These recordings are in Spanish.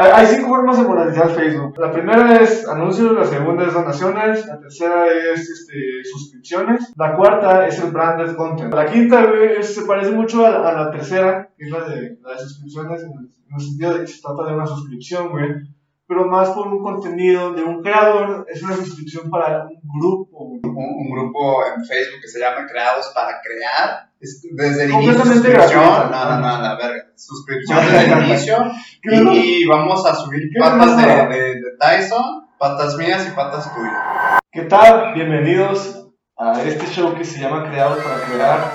hay, cinco formas de monetizar Facebook. La primera es anuncios, la segunda es donaciones, la tercera es este, suscripciones, la cuarta es el branded content. La quinta, se parece mucho a la, a la tercera, que es la de, la de suscripciones, en el, en el sentido de que se trata de una suscripción, güey. Pero más por un contenido de un creador, es una suscripción para un grupo. Un, un grupo en Facebook que se llama Creados para Crear. Es desde el inicio. Completamente suscripción. gratuito. No, no, no, la verga. Suscripción desde el inicio. ¿Qué es lo- Y, y vamos a subir ¿Qué patas de, de, de Tyson, patas mías y patas tuyas. ¿Qué tal? Bienvenidos a este show que se llama Creados para Crear.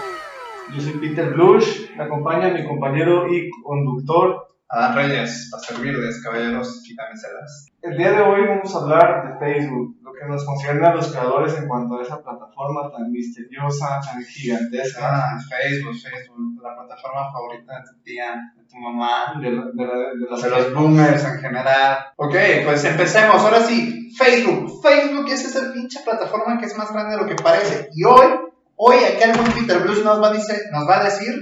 Yo soy Peter Blush, me acompaña mi compañero y conductor. Adán Reyes, a servirles, caballeros y damiselas. El día de hoy vamos a hablar de Facebook, lo que nos concierne a los creadores en cuanto a esa plataforma tan misteriosa, tan gigantesca, Ah, Facebook, Facebook, la plataforma favorita de tu tía, de tu mamá, de, la- de, la- de las de los boomers en general. Ok, pues empecemos. Ahora sí, Facebook. Facebook es esa pinche plataforma que es más grande de lo que parece. Y hoy, hoy aquí buen Peter Blues nos va, a dice- nos va a decir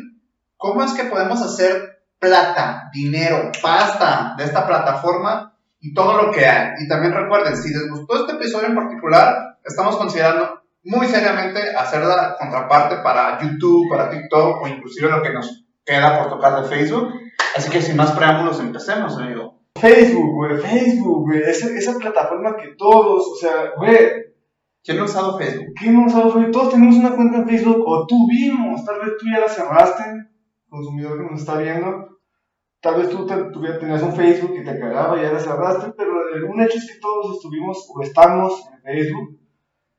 cómo es que podemos hacer plata, dinero, pasta de esta plataforma y todo lo que hay. Y también recuerden, si les gustó este episodio en particular, estamos considerando muy seriamente hacer la contraparte para YouTube, para TikTok o inclusive lo que nos queda por tocar de Facebook. Así que sin más preámbulos, empecemos, amigo. Facebook, güey, Facebook, güey, esa, esa plataforma que todos, o sea, güey, ¿Quién ha usado Facebook? ¿qué hemos usado Facebook? Todos tenemos una cuenta en Facebook o tuvimos, tal vez tú ya la cerraste, consumidor que nos está viendo. Tal vez tú te- tenías un Facebook que te cagaba y ya la cerraste, pero un hecho es que todos estuvimos o estamos en Facebook.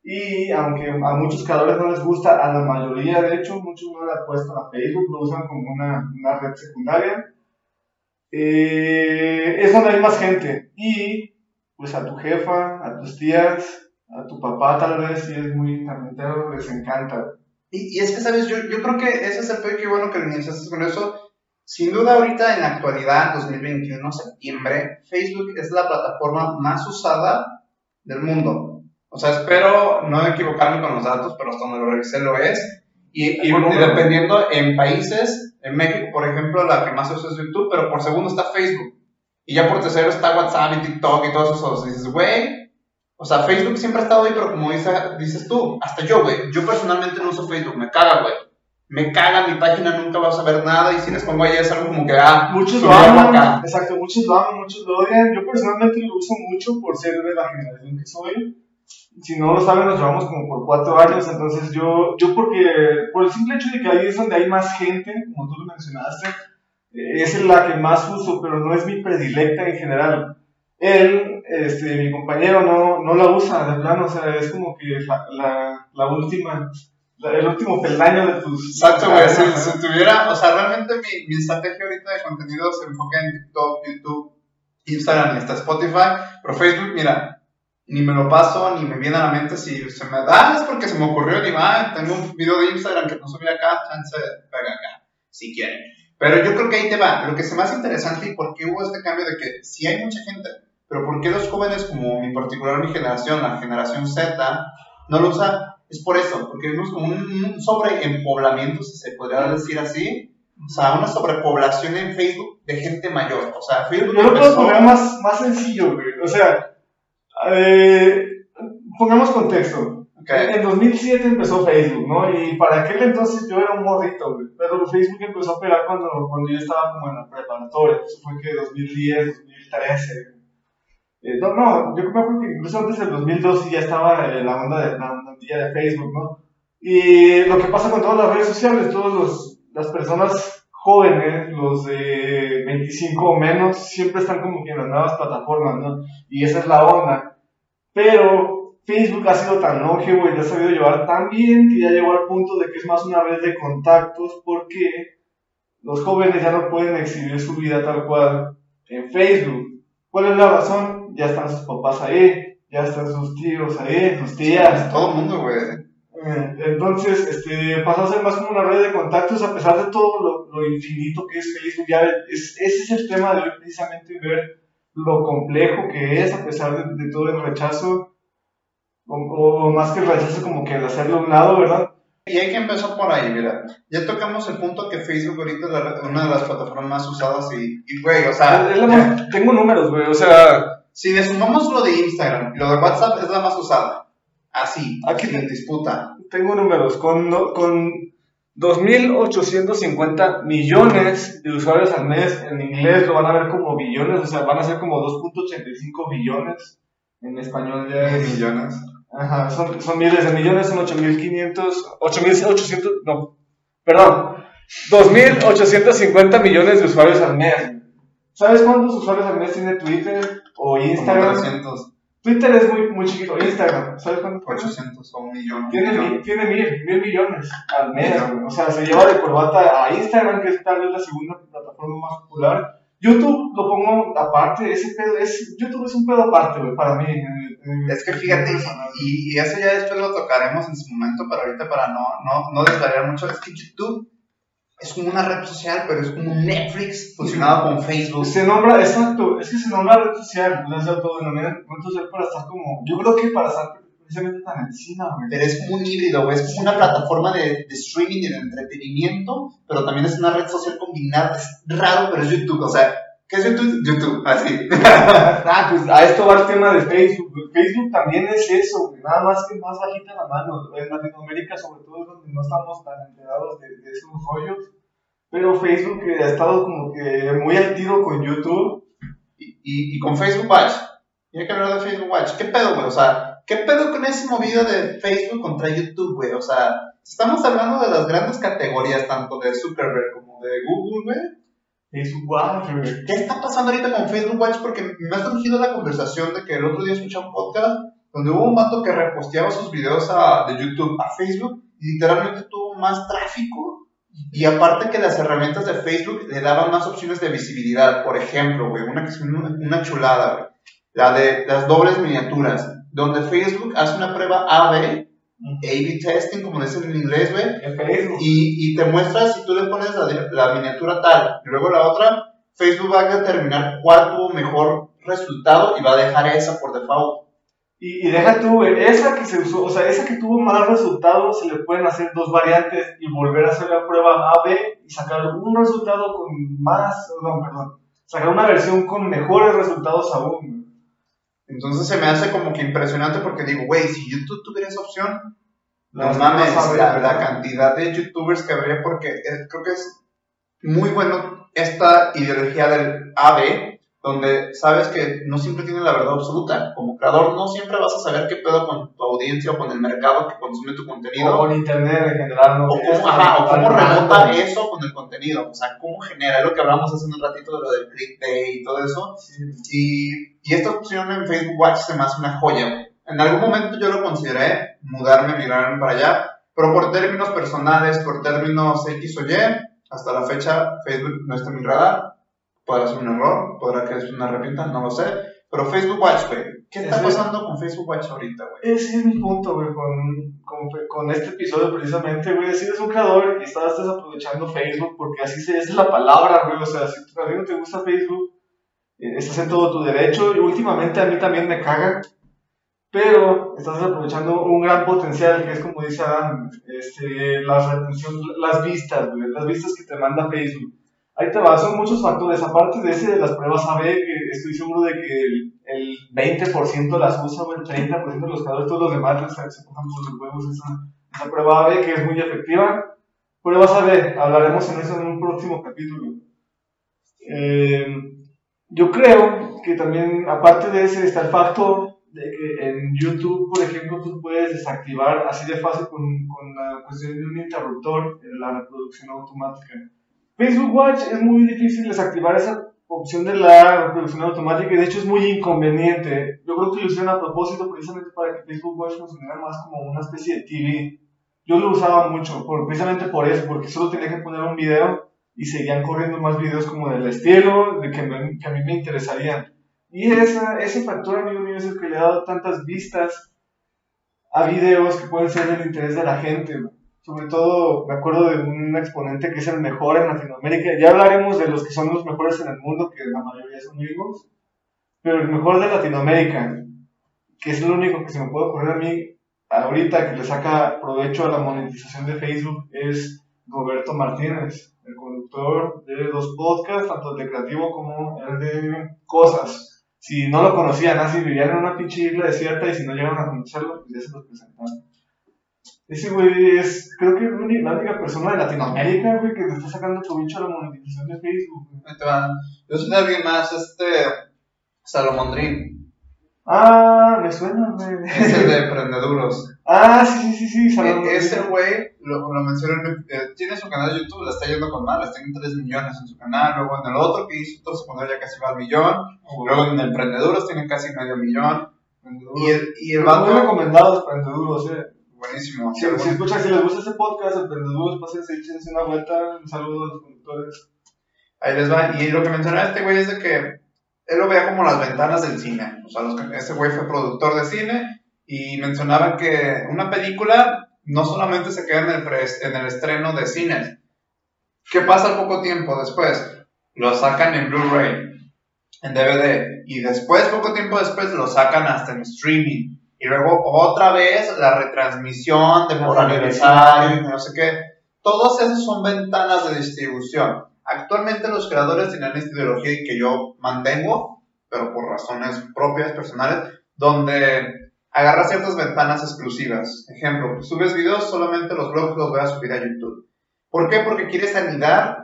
Y aunque a muchos creadores no les gusta, a la mayoría, de hecho, muchos no le apuestan a Facebook, lo usan como una, una red secundaria. Eh, es donde hay más gente. Y pues a tu jefa, a tus tías, a tu papá tal vez, si es muy carpintero, les encanta. Y, y es que, ¿sabes? Yo, yo creo que ese es el peor que bueno que iniciaste con eso. Sin duda, ahorita en la actualidad, 2021, septiembre, Facebook es la plataforma más usada del mundo. O sea, espero no equivocarme con los datos, pero hasta donde lo revisé lo es. Y, dependiendo en países, en México, por ejemplo, la que más se usa es YouTube, pero por segundo está Facebook. Y ya por tercero está WhatsApp y TikTok y todos esos. Y dices, güey, o sea, Facebook siempre ha estado ahí, pero como dice- dices tú, hasta yo, güey, yo personalmente no uso Facebook, me caga, güey. Me caga, mi página nunca vas a ver nada y si les pongo ahí es algo como que, ah, Muchos lo aman, acá. exacto, muchos lo aman, muchos lo odian. Yo personalmente lo uso mucho por ser de la generación que soy. Si no lo saben, nos llevamos como por cuatro años, entonces yo, yo porque, por el simple hecho de que ahí es donde hay más gente, como tú lo mencionaste, eh, es la que más uso, pero no es mi predilecta en general. Él, este, mi compañero, no, no la usa de plano, o sea, es como que la, la, la última, el último peldaño de tus... Exacto, güey, si, si tuviera, o sea, realmente mi, mi estrategia ahorita de contenido se enfoca en TikTok, YouTube, Instagram y hasta Spotify, pero Facebook, mira, ni me lo paso, ni me viene a la mente si se me da, es porque se me ocurrió, ni va, tengo un video de Instagram que no subí acá, chance, pega acá, si quieren. Pero yo creo que ahí te va, lo que es más interesante y por qué hubo este cambio de que si hay mucha gente, pero por qué los jóvenes como en particular mi generación, la generación Z, no lo usa, es por eso, porque vimos como un, un sobreempoblamiento, si se podría decir así, o sea, una sobrepoblación en Facebook de gente mayor, o sea, Facebook Yo lo puedo poner más, más sencillo, güey. O sea, eh, pongamos contexto. Ok. En 2007 empezó Facebook, ¿no? Y para aquel entonces yo era un morrito, güey. Pero Facebook empezó a pegar cuando, cuando yo estaba como en la preparatoria. Eso fue que 2010, 2013. Eh, no, no, yo creo que incluso antes del 2012 ya estaba eh, la onda de la de Facebook, ¿no? Y lo que pasa con todas las redes sociales, todas las personas jóvenes, los de 25 o menos, siempre están como que en las nuevas plataformas, ¿no? Y esa es la onda. Pero Facebook ha sido tan longevo y lo ha sabido llevar tan bien que ya llegó al punto de que es más una red de contactos porque los jóvenes ya no pueden exhibir su vida tal cual en Facebook. ¿Cuál es la razón? Ya están sus papás ahí, ya están sus tíos ahí, sus tías. Todo el mundo, güey. Eh, Entonces, este, pasó a ser más como una red de contactos a pesar de todo lo, lo infinito que es Facebook. Ya es, ese es el tema de hoy, precisamente ver lo complejo que es a pesar de, de todo el rechazo, o, o más que el rechazo, como que el hacerlo a un lado, ¿verdad? Y hay que empezar por ahí, mira. Ya tocamos el punto que Facebook ahorita es una de las plataformas más usadas y, güey, o sea... tengo números, güey, o sea... Si le sumamos lo de Instagram lo de WhatsApp, es la más usada. Así, aquí sin disputa. Tengo números, con, con 2.850 millones de usuarios al mes, en inglés lo van a ver como billones, o sea, van a ser como 2.85 billones, en español ya es... millones. Ajá, son, son miles de millones, son 8.500, 8.800, no, perdón, 2.850 millones de usuarios al mes. ¿Sabes cuántos usuarios al mes tiene Twitter o Instagram? 300. Twitter es muy, muy chiquito. Instagram, ¿sabes cuánto? 800 o un millón. Tiene, mil, tiene mil, mil millones al mes. O sea, se lleva de corbata a Instagram, que es tal vez la segunda plataforma más popular. YouTube lo pongo aparte, ese pedo es, YouTube es un pedo aparte, güey, para mí. Es que fíjate, y, y, eso ya después lo tocaremos en su momento, pero ahorita para no, no, no mucho, es que YouTube es como una red social, pero es como un Netflix fusionado con Facebook. Se nombra, exacto, es que se nombra red social, no se autodenomina red social para estar como, yo creo que para estar precisamente tan encima, güey. Pero es como un híbrido, güey, es como una plataforma de, de, streaming y de entretenimiento, pero también es una red social combinada, es raro, pero es YouTube, o sea, ¿qué es YouTube? YouTube, así. ah, pues a esto va el tema de Facebook, Facebook también es eso, güey, nada más que más bajita la mano, en Latinoamérica sobre todo es donde no estamos tan enterados de, de esos rollos pero Facebook ha estado como que muy al tiro con YouTube. Y, y, con Facebook Watch. Y hay que hablar de Facebook Watch. ¿Qué pedo, güey? O sea, ¿qué pedo con ese movido de Facebook contra YouTube, güey? O sea, estamos hablando de las grandes categorías, tanto de Zuckerberg como de Google, güey. Facebook Watch, güey. ¿Qué está pasando ahorita con Facebook Watch? Porque me ha surgido la conversación de que el otro día escuché un podcast donde hubo un vato que reposteaba sus videos a, de YouTube a Facebook y literalmente tuvo más tráfico y aparte que las herramientas de Facebook le daban más opciones de visibilidad. Por ejemplo, güey, una, una chulada, güey. La de las dobles miniaturas. Donde Facebook hace una prueba A-B, A-B testing, como dicen en inglés, güey. Y, y te muestra si tú le pones la, la miniatura tal y luego la otra, Facebook va a determinar cuál tuvo mejor resultado y va a dejar esa por default. Y, deja tú, esa que se usó, o sea, esa que tuvo más resultados, se le pueden hacer dos variantes y volver a hacer la prueba A-B y sacar un resultado con más, perdón, sacar una versión con mejores resultados aún. Entonces se me hace como que impresionante porque digo, güey, si YouTube tuviera esa opción, no mames, la, la, cantidad de youtubers que habría porque eh, creo que es muy bueno esta ideología del A-B donde sabes que no siempre tiene la verdad absoluta. Como creador no siempre vas a saber qué pedo con tu audiencia o con el mercado que consume tu contenido. O con internet en general. ¿no? O cómo, ajá, o cómo remota eso con el contenido. O sea, cómo genera. Es lo que hablamos hace un ratito de lo del clickbait y todo eso. Y, y esta opción en Facebook Watch se me hace una joya. En algún momento yo lo consideré mudarme, migrarme para allá. Pero por términos personales, por términos X o Y, hasta la fecha Facebook no está en mi radar podrá ser un error, podrá que es una arrepienta, no lo sé. Pero Facebook Watch, güey, ¿qué está pasando con Facebook Watch ahorita, güey? Ese es mi punto, güey, con, con, con, este episodio precisamente, güey. Si eres un creador y estás aprovechando Facebook, porque así se, es la palabra, güey. O sea, si a ti no te gusta Facebook, eh, estás en todo tu derecho. Y últimamente a mí también me caga. Pero estás aprovechando un gran potencial, que es como dice Adam, este, la retención, las vistas, güey, las vistas que te manda Facebook Ahí te va, son muchos factores. Aparte de ese de las pruebas AB, que estoy seguro de que el, el 20% las usa o el 30% de los creadores, todos los demás se cojan por los huevos esa, esa prueba AB, que es muy efectiva. Pruebas AB, hablaremos en eso en un próximo capítulo. Eh, yo creo que también, aparte de ese, está el factor de que en YouTube, por ejemplo, tú puedes desactivar así de fácil con, con la cuestión de un interruptor la reproducción automática. Facebook Watch es muy difícil desactivar esa opción de la reproducción automática y de hecho es muy inconveniente. Yo creo que lo hicieron a propósito precisamente para que Facebook Watch funcionara más como una especie de TV. Yo lo usaba mucho, por, precisamente por eso, porque solo tenía que poner un video y seguían corriendo más videos como del estilo de que, que a mí me interesarían. Y esa, ese factor, amigo mío, es el que le ha dado tantas vistas a videos que pueden ser del interés de la gente sobre todo me acuerdo de un exponente que es el mejor en Latinoamérica. Ya hablaremos de los que son los mejores en el mundo, que la mayoría son gringos, pero el mejor de Latinoamérica, que es el único que se me puede ocurrir a mí ahorita que le saca provecho a la monetización de Facebook es Roberto Martínez, el conductor de dos podcasts, tanto el de Creativo como el de Cosas. Si no lo conocían, así vivían en una pinche isla desierta y si no llegaron a conocerlo, pues ya se los presentaron. Ese güey es, creo que es la única persona de Latinoamérica, güey, que le está sacando provecho a la monetización de Facebook. güey. Ahí te va. Yo soy de alguien más, este. Salomondrín. Ah, me suena, güey. Es el de Emprendeduros. Ah, sí, sí, sí, sí. E- Ese güey, lo, lo mencioné, en- eh, tiene su canal de YouTube, le está yendo con mal, está en 3 millones en su canal, luego en el otro que hizo, todo se ya casi va al millón, luego en Emprendeduros tiene casi medio millón, y el, y el Muy vato, recomendados, emprendeduros, eh. Buenísimo, Si, si escuchan, si les gusta este podcast, emprendeduros, pásense, échense una vuelta. Un saludo a los conductores. ahí les va, y lo que mencionaba este güey es de que él lo veía como las ventanas del cine, o sea, los que- ese güey fue productor de cine, y mencionaba que una película no solamente se queda en el, pre- en el estreno de cines. ¿Qué pasa al poco tiempo después? Lo sacan en Blu-ray, en DVD, y después, poco tiempo después, lo sacan hasta en streaming. Y luego otra vez la retransmisión de por aniversario, no sé qué. Todas esas son ventanas de distribución. Actualmente los creadores tienen esta ideología que yo mantengo, pero por razones propias, personales, donde agarra ciertas ventanas exclusivas. Ejemplo, subes videos, solamente los blogs los voy a subir a YouTube. ¿Por qué? Porque quieres anidar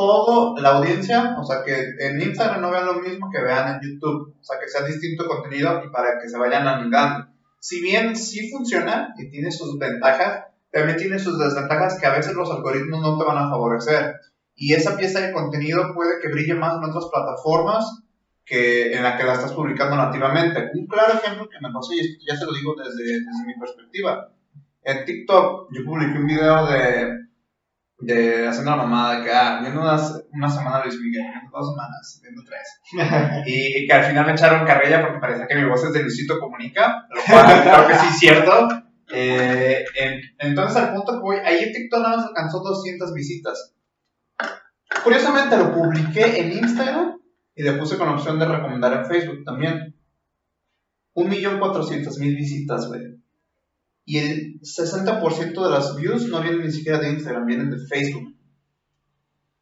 toda la audiencia, o sea, que en Instagram no vean lo mismo que vean en YouTube, o sea, que sea distinto contenido y para que se vayan anidando. Si bien sí funciona y tiene sus ventajas, también tiene sus desventajas que a veces los algoritmos no te van a favorecer. Y esa pieza de contenido puede que brille más en otras plataformas que en la que la estás publicando nativamente. Un claro ejemplo que me pasó, y ya se lo digo desde, desde mi perspectiva. En TikTok yo publiqué un video de, de haciendo la mamada, de que, ah, viendo unas, una semana Luis Miguel, viendo dos semanas, viendo tres. y, y que al final me echaron carrilla porque parecía que mi voz es de Luisito Comunica, lo cual creo que sí es cierto. Eh, en- entonces al punto que voy, ahí en TikTok nada más alcanzó 200 visitas. Curiosamente lo publiqué en Instagram y le puse con la opción de recomendar en Facebook también. 1.400.000 visitas, güey. Y el 60% de las views no vienen ni siquiera de Instagram, vienen de Facebook.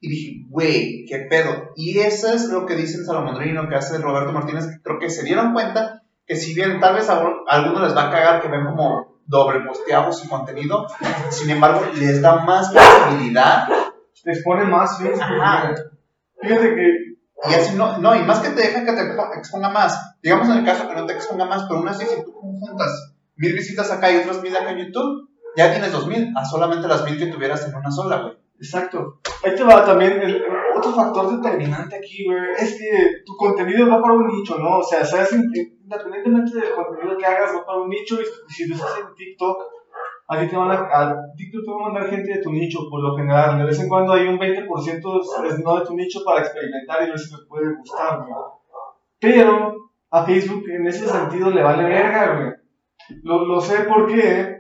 Y dije, güey, qué pedo. Y eso es lo que dicen Salomondrín, lo que hace Roberto Martínez, que creo que se dieron cuenta que si bien tal vez a algunos les va a cagar que ven como doble posteados su contenido, sin embargo les da más visibilidad Te expone más Facebook. Ajá. Fíjate que Y así no, no, y más que te dejan que te expo- exponga más. Digamos en el caso que no te exponga más, pero aún así si tú juntas mil visitas acá y otras mil acá en YouTube, ya tienes dos mil, a solamente las mil que tuvieras en una sola, güey. Exacto. Ahí te va también otro factor determinante aquí, güey. Es que tu contenido va para un nicho, ¿no? O sea, sabes, independientemente del contenido que hagas, va para un nicho. Y si lo estás en TikTok, a te van a, TikTok te va a mandar gente de tu nicho, por lo general. De vez en cuando hay un 20% es no de tu nicho para experimentar y ver si les puede gustar, güey. Pero a Facebook en ese sentido le vale verga, güey. Lo, lo sé porque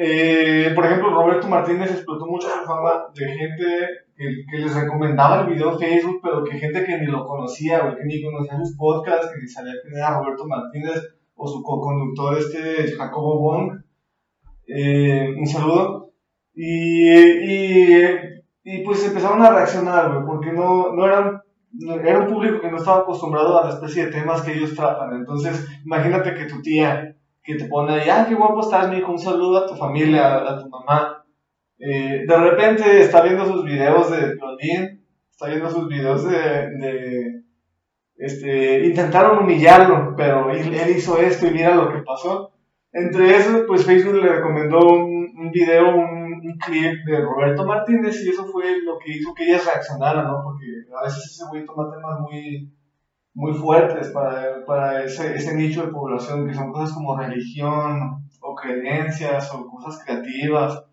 eh, por ejemplo, Roberto Martínez explotó mucho su fama de gente que, que les recomendaba el video en Facebook, pero que gente que ni lo conocía, güey, que ni conocía sus podcasts, que ni sabía quién era Roberto Martínez o su co-conductor, este Jacobo Wong. Eh, un saludo. Y, y, pues empezaron a reaccionar, porque no, no eran. era un público que no estaba acostumbrado a la especie de temas que ellos tratan. Entonces, imagínate que tu tía, que te pone ahí, ah, qué guapo estás, mijo, un saludo a tu familia, a, tu mamá. Eh, de repente está viendo sus videos de violín, está viendo sus videos de, este, intentaron humillarlo, pero él, hizo esto y mira lo que pasó. Entre eso, pues Facebook le recomendó un, video, un, clip de Roberto Martínez y eso fue lo que hizo que ellas reaccionaran, ¿no? Porque a veces ese güey toma temas muy, muy fuertes para, para ese, ese nicho de población, que son cosas como religión o creencias o cosas creativas.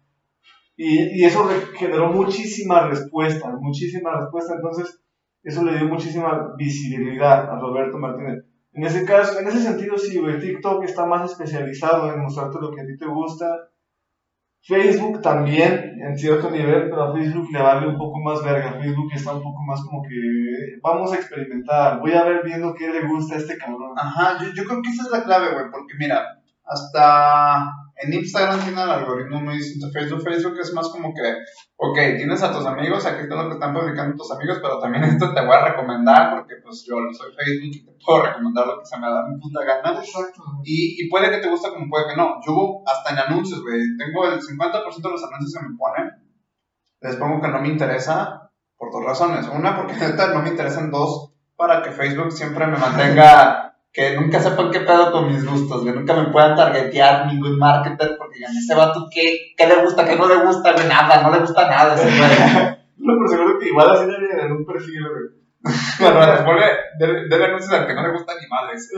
Y, y eso generó muchísima respuesta, muchísima respuesta. Entonces, eso le dio muchísima visibilidad a Roberto Martínez. En ese caso, en ese sentido, sí, güey, TikTok está más especializado en mostrarte lo que a ti te gusta. Facebook también, en cierto nivel, pero a Facebook le vale un poco más verga. Facebook está un poco más como que vamos a experimentar, voy a ver viendo qué le gusta este cabrón. Ajá, yo creo que esa es la clave, güey, porque mira, hasta En Instagram tiene el algoritmo muy distinto a Facebook. Facebook es más como que, ok, tienes a tus amigos, aquí está lo que están publicando tus amigos, pero también esto te voy a recomendar porque pues yo soy Facebook y te puedo recomendar lo que se me da mi puta gana. Exacto. Y, y puede que te guste como puede que no. Yo hasta en anuncios, güey, tengo el 50% de los anuncios que me ponen, les pongo que no me interesa por dos razones. Una, porque neta no me interesan. Dos, para que Facebook siempre me mantenga que nunca sepan qué pedo con mis gustos, que nunca me puedan targetear ningún marketer, porque ya ese vato, ¿qué, ¿qué le gusta, qué no le gusta, güey? Nada, no le gusta nada ese güey. No, pero seguro que igual así debe en un perfil, güey. Bueno, dele, dele anuncios al que no le gusta ni madres.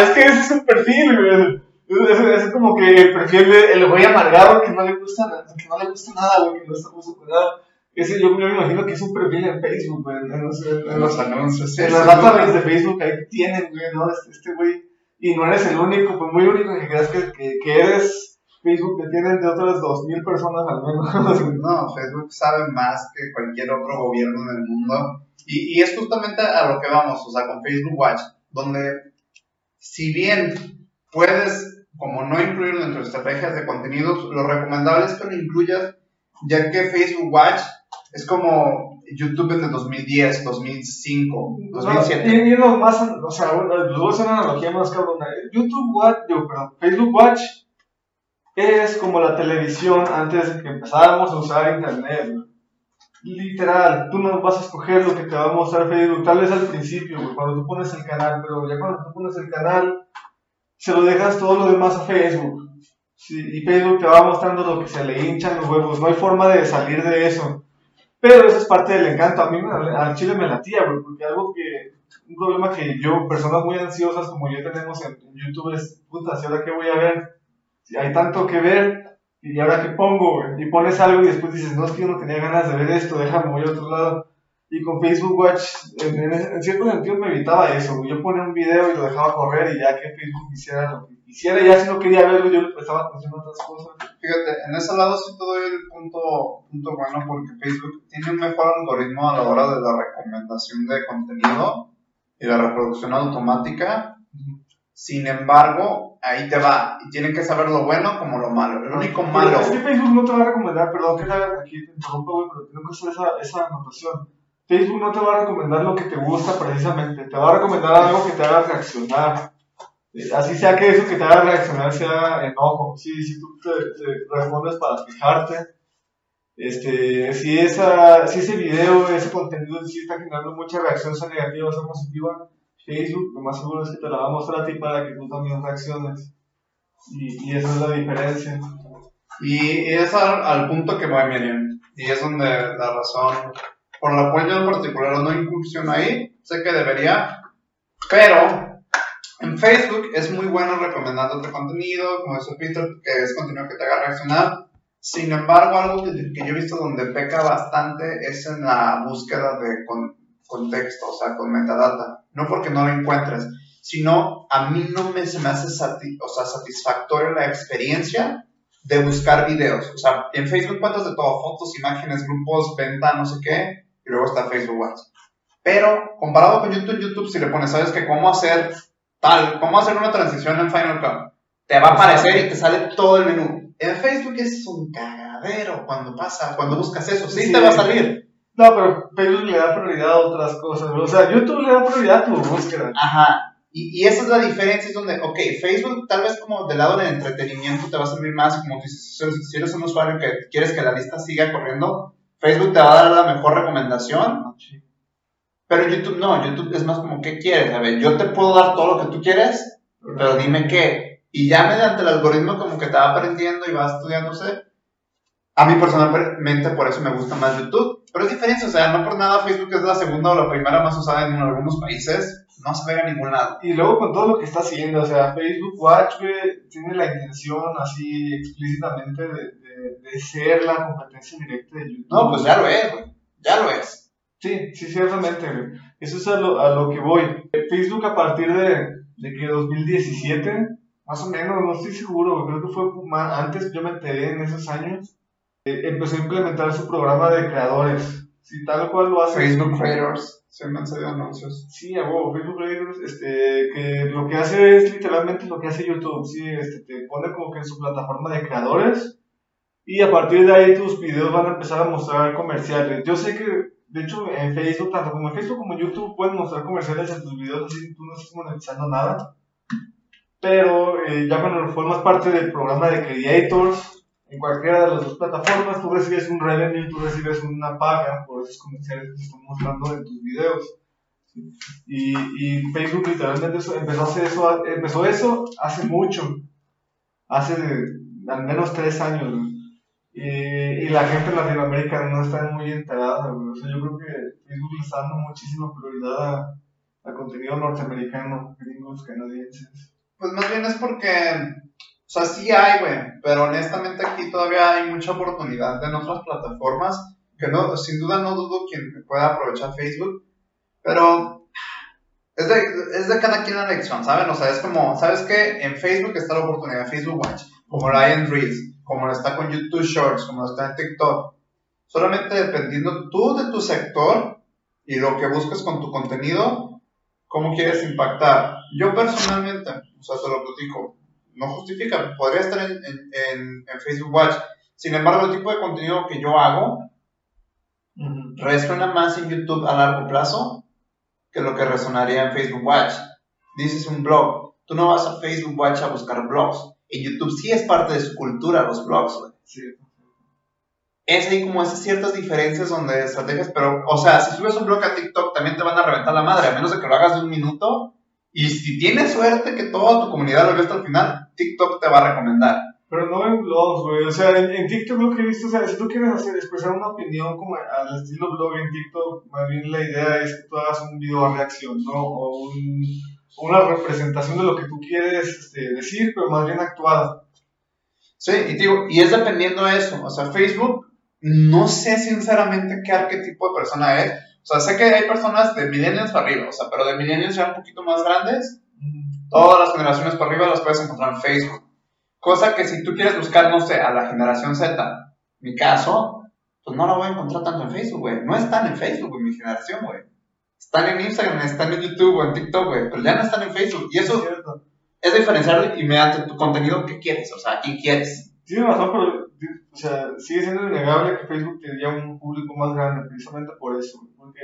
es que ese es un perfil, güey. Es, es, es como que el perfil de el güey amargado que no le gusta nada, que no le gusta nada, güey, que no está muy superado. Ese yo, yo me imagino que es un perfil en Facebook, güey, en los, en los anuncios. Sí, en las database de Facebook ahí tienen, güey, ¿no? Este, este güey. Y no eres el único, pues muy único que creas que, que, que eres Facebook, que tienen de otras 2.000 personas al menos. No, Facebook sabe más que cualquier otro gobierno en el mundo. Y, y es justamente a lo que vamos, o sea, con Facebook Watch, donde si bien puedes, como no incluirlo en tus estrategias de contenidos, lo recomendable es que lo incluyas, ya que Facebook Watch es como YouTube en el 2010, 2005, 2007. Y, y lo más, o sea, les voy a hacer una analogía más cabrona. YouTube Watch, perdón, Facebook Watch es como la televisión antes de que empezáramos a usar internet. Literal, tú no vas a escoger lo que te va a mostrar Facebook, tal vez al principio, güey, cuando tú pones el canal, pero ya cuando tú pones el canal, se lo dejas todo lo demás a Facebook. Sí, y Facebook te va mostrando lo que se le hinchan los huevos, no hay forma de salir de eso. Pero eso es parte del encanto. A mí al chile me latía, güey, porque algo que, un problema que yo, personas muy ansiosas como yo tenemos en, YouTube es, puta, ¿y ahora qué voy a ver? Si hay tanto que ver, y ahora qué pongo, güey. Y pones algo y después dices, no, es que yo no tenía ganas de ver esto, déjame, voy a otro lado. Y con Facebook Watch, en, en, en cierto sentido me evitaba eso, güey. Yo ponía un video y lo dejaba correr y ya que Facebook hiciera lo que quisiera, ya si no quería verlo, yo le prestaba atención a otras cosas. Fíjate, en ese lado sí te doy el punto, punto bueno porque Facebook tiene un mejor algoritmo a la hora de la recomendación de contenido y la reproducción automática. Sin embargo, ahí te va. Y tienen que saber lo bueno como lo malo. El único Pero malo. Es que Facebook no te va a recomendar, perdón que aquí te interrumpa, güey, pero tengo que hacer esa, esa anotación. Facebook no te va a recomendar lo que te gusta precisamente, te va a recomendar algo que te haga reaccionar. Eh, Así sea que eso que te haga reaccionar sea enojo. Si, si tú te, te respondes para fijarte, este, si, esa, si ese video, ese contenido sí está generando mucha reacción, sea negativa o sea positiva, Facebook lo más seguro es que te la va a mostrar a ti para que tú también reacciones. Y, y esa es la diferencia. Y es al, al punto que voy, Miriam. Y es donde la razón por la cual yo en particular no incursiono ahí, sé que debería, pero en Facebook es muy bueno recomendándote contenido, como dice Peter, que es contenido que te haga reaccionar. Sin embargo, algo que, que yo he visto donde peca bastante es en la búsqueda de con- contexto, o sea, con metadata. No porque no lo encuentres, sino a mí no me, se me hace sati- o sea, satisfactoria la experiencia de buscar videos. O sea, en Facebook encuentras de todo, fotos, imágenes, grupos, venta, no sé qué, y luego está Facebook Watch. Pero comparado con YouTube, YouTube si le pones, ¿sabes qué? ¿Cómo hacer tal? ¿Cómo hacer una transición en Final Cut? Te va a aparecer y te sale todo el menú. En Facebook es un cagadero cuando pasa, cuando buscas eso. Sí, Sí. te va a salir. No, pero Facebook le da prioridad a otras cosas. O sea, YouTube le da prioridad a tu búsqueda. Ajá. Y, y esa es la diferencia, es donde, ok, Facebook tal vez como del lado del entretenimiento te va a servir más, como dices, si eres- un usuario que quieres que la lista siga corriendo, Facebook te va a dar la mejor recomendación, pero YouTube no, YouTube es más como, ¿qué quieres? A ver, yo te puedo dar todo lo que tú quieres, pero dime qué. Y ya mediante el algoritmo como que te va aprendiendo y va estudiándose. A mí personalmente por eso me gusta más YouTube. Pero es diferencia, o sea, no por nada Facebook es la segunda o la primera más usada en algunos países. No se ve a ningún lado. Y luego con todo lo que está haciendo, o sea, Facebook Watch, güey, tiene la intención así explícitamente de, de, de ser la competencia directa de YouTube. No, pues ya lo es, güey. Ya lo es. Sí, sí, ciertamente, güey. Eso es a lo, a lo que voy. Facebook a partir de, de que 2017, más o menos, no estoy seguro, güey, creo que fue más, antes yo me enteré en esos años, eh, empezó a implementar su programa de creadores. Si tal cual lo hace. Facebook Creators, se me han salido anuncios. Sí, a huevo, Facebook Creators, este, que lo que hace es literalmente lo que hace YouTube, sí, este, te pone como que en su plataforma de creadores y a partir de ahí tus videos van a empezar a mostrar comerciales. Yo sé que, de hecho, en Facebook, tanto como en Facebook como en YouTube, pueden mostrar comerciales en tus videos, así que tú no estás monetizando nada. Pero eh, ya cuando formas parte del programa de Creators, en cualquiera de las dos plataformas, tú recibes un revenue, tú recibes una paga por esos comerciales que están mostrando en tus videos. Y, y Facebook literalmente empezó, a hacer eso, empezó eso hace mucho, hace al menos tres años. Y, la gente en Latinoamérica no está muy enterada. O sea, yo creo que Facebook le está dando muchísima prioridad a, contenido norteamericano, gringos, canadienses. Pues más bien es porque o sea, sí hay, güey, pero honestamente aquí todavía hay mucha oportunidad en otras plataformas, que no, sin duda no dudo quien pueda aprovechar Facebook, pero es de, es de cada quien la elección, ¿saben? O sea, es como, ¿sabes qué? En Facebook está la oportunidad, Facebook Watch, como en Reels, como lo está con YouTube Shorts, como lo está en TikTok. Solamente dependiendo tú de tu sector y lo que busques con tu contenido, cómo quieres impactar. Yo personalmente, o sea, te lo platico, no justifica, podría estar en, en, en, Facebook Watch. Sin embargo, el tipo de contenido que yo hago resuena más en YouTube a largo plazo que lo que resonaría en Facebook Watch. Dices un blog, tú no vas a Facebook Watch a buscar blogs. En YouTube sí es parte de su cultura los blogs, Sí. Es ahí como esas ciertas diferencias donde estrategias, pero, o sea, si subes un blog a TikTok también te van a reventar la madre, a menos de que lo hagas de un minuto. Y si tienes suerte que toda tu comunidad lo vea hasta el final, TikTok te va a recomendar. Pero no en blogs, güey. O sea, en, TikTok lo que he visto, o sea, si tú quieres hacer, expresar una opinión como al estilo blog en TikTok, más bien la idea es que tú hagas un video a reacción, ¿no? O un, una representación de lo que tú quieres este, decir, pero más bien actuada. Sí, y digo, y es dependiendo de eso. O sea, Facebook, no sé sinceramente qué arquetipo de persona es. O sea, sé que hay personas de millennials para arriba, o sea, pero de millennials ya un poquito más grandes Todas las generaciones por arriba las puedes encontrar en Facebook. Cosa que si tú quieres buscar, no sé, a la generación Z, mi caso, pues no la voy a encontrar tanto en Facebook, güey. No están en Facebook, en mi generación, güey. Están en Instagram, están en YouTube o en TikTok, güey. Pero ya no están en Facebook. Y eso es, diferenciar y mediante tu contenido, ¿qué quieres? O sea, ¿quién quieres? Tienes razón, pero o sea, sigue siendo innegable que Facebook tendría un público más grande, precisamente por eso. Porque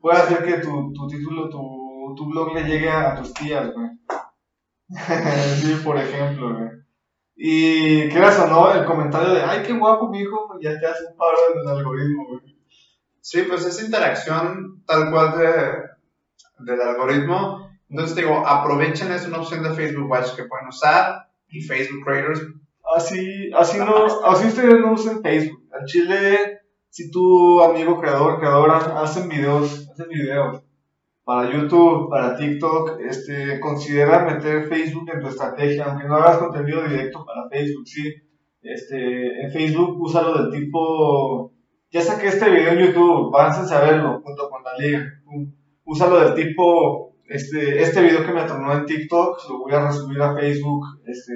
puede hacer que tu, tu título, tu tu, blog le llegue a, tus tías, güey. sí, por ejemplo, güey. Y quieras o no, el comentario de, ay, qué guapo mi hijo, ya te hace un paro en el algoritmo, güey. Sí, pues esa interacción tal cual de, del algoritmo. Entonces digo, aprovechen, es una opción de Facebook Watch que pueden usar y Facebook Creators. Así, así, no, así ustedes no usen Facebook. En Chile, si tu amigo creador, creadora, hacen videos, hacen videos para YouTube, para TikTok, este, considera meter Facebook en tu estrategia, aunque no hagas contenido directo para Facebook, sí. Este, en Facebook úsalo del tipo, ya saqué este video en YouTube, váyanse a verlo junto con la liga. Úsalo del tipo, este, este video que me tornó en TikTok, lo voy a resubir a Facebook, este,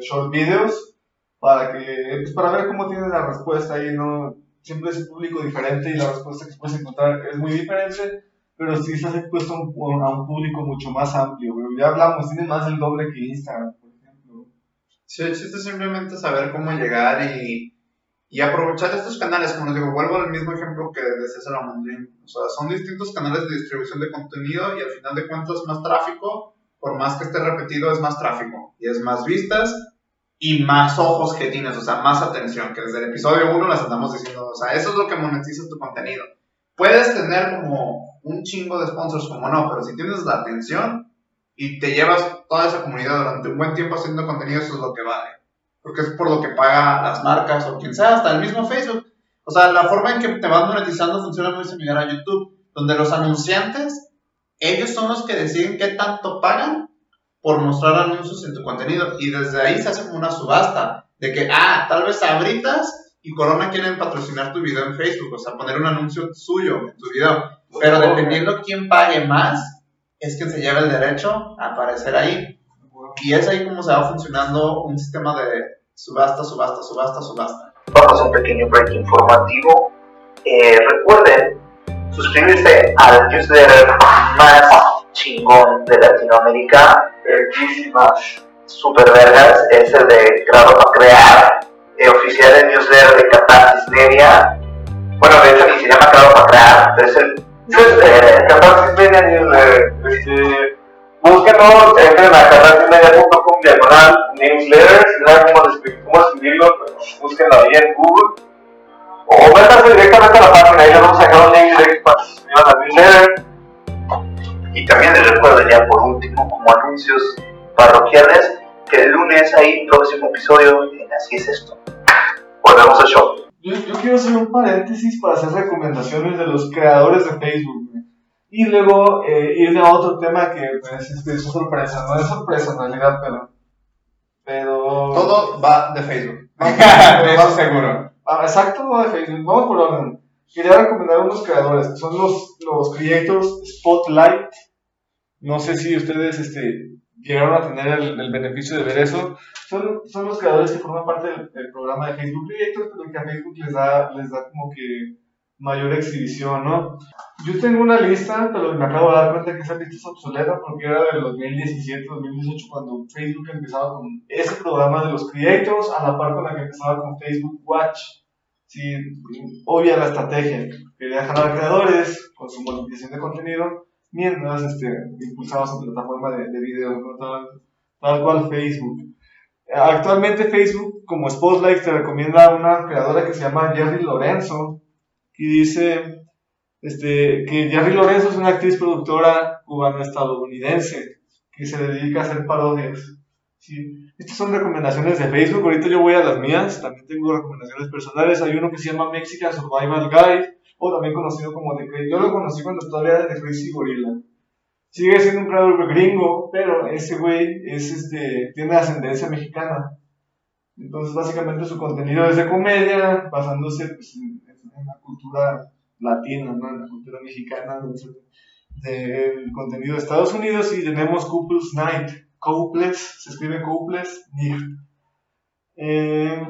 short videos, para que, pues para ver cómo tiene la respuesta ahí, ¿no? Siempre es un público diferente y la respuesta que puedes encontrar es muy diferente pero sí se ha expuesto a un, público mucho más amplio, Ya hablamos, tiene más del doble que Instagram, por ejemplo. Sí, el chiste simplemente saber cómo llegar y, y aprovechar estos canales. Como les digo, vuelvo al mismo ejemplo que de César Amandrín. O sea, son distintos canales de distribución de contenido y al final de cuentas más tráfico, por más que esté repetido, es más tráfico. Y es más vistas y más ojos que tienes, o sea, más atención, que desde el episodio 1 las andamos diciendo. O sea, eso es lo que monetiza tu contenido. Puedes tener como un chingo de sponsors, como no, pero si tienes la atención y te llevas toda esa comunidad durante un buen tiempo haciendo contenido, eso es lo que vale. Porque es por lo que paga las marcas o quien sea, hasta el mismo Facebook. O sea, la forma en que te van monetizando funciona muy similar a YouTube, donde los anunciantes, ellos son los que deciden qué tanto pagan por mostrar anuncios en tu contenido. Y desde ahí se hace como una subasta de que, ah, tal vez abritas y Corona quieren patrocinar tu video en Facebook, o sea, poner un anuncio suyo en tu video. Pero dependiendo quién pague más, es quien se lleva el derecho a aparecer ahí. Y es ahí como se va funcionando un sistema de subasta, subasta, subasta, subasta. Vamos a un pequeño break informativo Eh, recuerden suscribirse al newsletter más chingón de Latinoamérica, más super vergas, es el de Grado para Crear, eh, oficial del newsletter de Catarsis Media. Bueno, de hecho ni se llama Grado para Crear, pero es el eh, Catarsis Media Newsletter. Este, búsquenos, entren a catarsis.media.com diagonal newsletter, si no saben cómo, escribirlo, pues búsquenlo ahí en Google. O métanse directamente a la página, ahí les vamos a dejar un link directo para que se suscriban al newsletter. Y también les recuerdo ya por último, como anuncios parroquiales, que el lunes hay próximo episodio en Así es esto. Volvemos al show. Yo, quiero hacer un paréntesis para hacer recomendaciones de los creadores de Facebook. Y luego eh, ir a otro tema que pues, es, es sorpresa, no es sorpresa en realidad, pero... pero... Todo va de Facebook. Eso seguro. Ah, exacto, va de Facebook. Vamos por orden. Quería recomendar unos creadores, que son los, los creators Spotlight. No sé si ustedes este, llegaron a tener el, beneficio de ver eso. Son, son los creadores que forman parte del, programa de Facebook Creators, pero que a Facebook les da, les da como que mayor exhibición, ¿no? Yo tengo una lista, pero me acabo de dar cuenta que esa lista es obsoleta porque era del 2017, 2018, cuando Facebook empezaba con ese programa de los creators, a la par con la que empezaba con Facebook Watch. Sí, obvia la estrategia. Quería jalar creadores con su modificación de contenido, mientras este, impulsaba su plataforma de, de video, tal, cual Facebook. Actualmente Facebook, como Spotlight, te recomienda a una creadora que se llama Jerry Lorenzo, y dice este, que Jerry Lorenzo es una actriz productora cubano-estadounidense que se dedica a hacer parodias. ¿sí? Estas son recomendaciones de Facebook, ahorita yo voy a las mías, también tengo recomendaciones personales, hay uno que se llama Mexican Survival Guide, o también conocido como The Crazy, yo lo conocí cuando todavía era The Crazy Gorilla. Sigue siendo un creador gringo, pero ese güey es, este, tiene ascendencia mexicana. Entonces, básicamente su contenido es de comedia, basándose pues, en, en la cultura latina, ¿no? en la cultura mexicana, del contenido de Estados Unidos. Y tenemos Couples Night. Couples, se escribe Couples Night. Eh,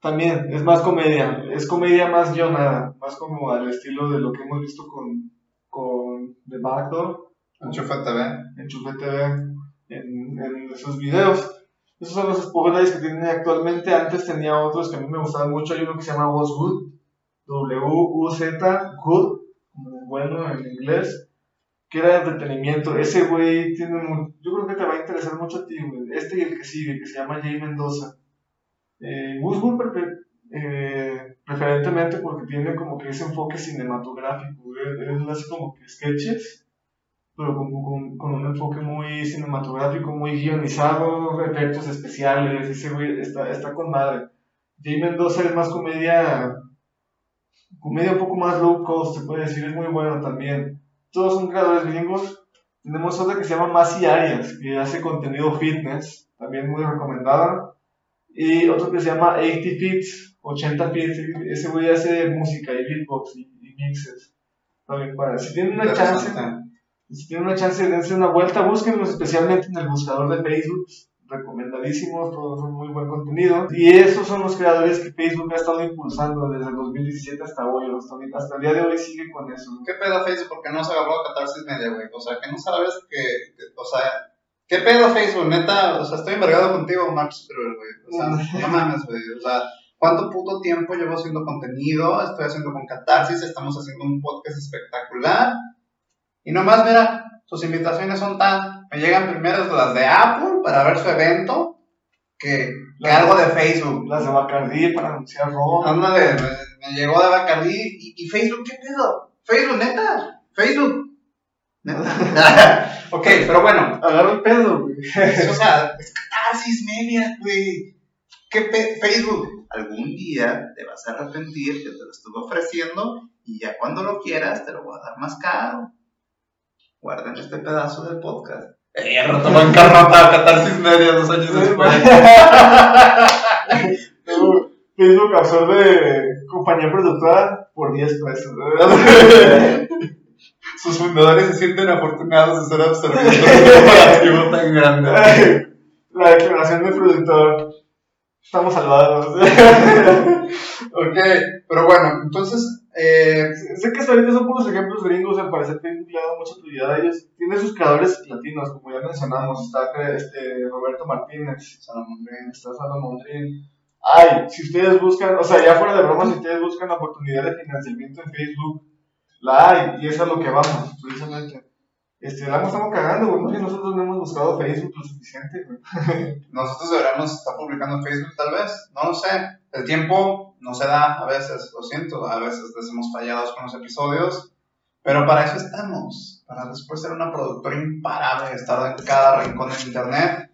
también es más comedia, es comedia más guionada, más como al estilo de lo que hemos visto con, con The Backdoor. Enchufe TV. Enchufe TV, en, en esos videos. Esos son los spoilers que tienen actualmente. Antes tenía otros que a mí me gustaban mucho. Hay uno que se llama Was Good. W-U-Z, Good, bueno en inglés, que era de entretenimiento. Ese güey tiene un, Yo creo que te va a interesar mucho a ti, Este y el que sigue, que se llama Jay Mendoza. Eh, eh, preferentemente porque tiene como que ese enfoque cinematográfico. Él hace como que sketches, pero con, con, un enfoque muy cinematográfico, muy guionizado, efectos especiales. Ese güey está, está con madre. Jay Mendoza es más comedia comedia un poco más low cost, se puede decir, es muy bueno también. Todos son creadores gringos. Tenemos otra que se llama Masi Arias, que hace contenido fitness, también muy recomendada. Y otro que se llama 80 Fits, 80 Fits, ese güey hace música y beatbox y, mixes. También para, si tienen una chance, si tienen una chance, dense una vuelta, búsquenlos especialmente en el buscador de Facebook recomendadísimos, todos son muy buen contenido. Y esos son los creadores que Facebook ha estado impulsando desde el 2017 hasta hoy, hasta, el día de hoy sigue con eso. ¿Qué pedo Facebook? Porque no se agarró a catarsis media, güey. O sea, que no sabes que, o sea, ¿qué pedo Facebook? Neta, o sea, estoy envergado contigo, Max pero güey. O sea, no mames, güey. O sea, ¿cuánto puto tiempo llevo haciendo contenido? Estoy haciendo con catarsis, estamos haciendo un podcast espectacular. Y nomás, mira, sus invitaciones son tan. Me llegan primero las de Apple para ver su evento que, algo de Facebook. Las de Bacardi para anunciar robo. Ándale, me, me, llegó de Bacardi. ¿Y, ¿Y, Facebook qué pedo? ¿Facebook, neta? ¿Facebook? ¿Neta? ok, pero bueno. Agarra el pedo, güey. o sea, es catarsis media, güey. ¿Qué pe Facebook? Algún día te vas a arrepentir que te lo estuve ofreciendo y ya cuando lo quieras te lo voy a dar más caro guarden este pedazo del podcast. Eh, retoman carrota catarsis media dos años después. Facebook absorbe compañía productora por 10 pesos. Sus fundadores se sienten afortunados de ser absorbidos por un tan grande. La declaración del productor. Estamos salvados. ok, pero bueno, entonces Eh, Sé que hasta ahorita son puros ejemplos gringos, al parecer ha dado mucha prioridad a ellos. Tiene sus creadores latinos, como ya mencionamos, está este, Roberto Martínez, Salomón está Salomón Mondrín. Ay, si ustedes buscan, o sea, ya fuera de broma, si ustedes buscan la oportunidad de financiamiento en Facebook, la hay, y es a lo que vamos, precisamente. Este, la estamos cagando, güey, no sé, nosotros no hemos buscado Facebook lo suficiente, güey. nosotros deberíamos estar publicando en Facebook tal vez, no lo sé. El tiempo no se da a veces, lo siento, a veces les hemos fallado con los episodios, pero para eso estamos, para después ser una productora imparable, estar en cada rincón del internet.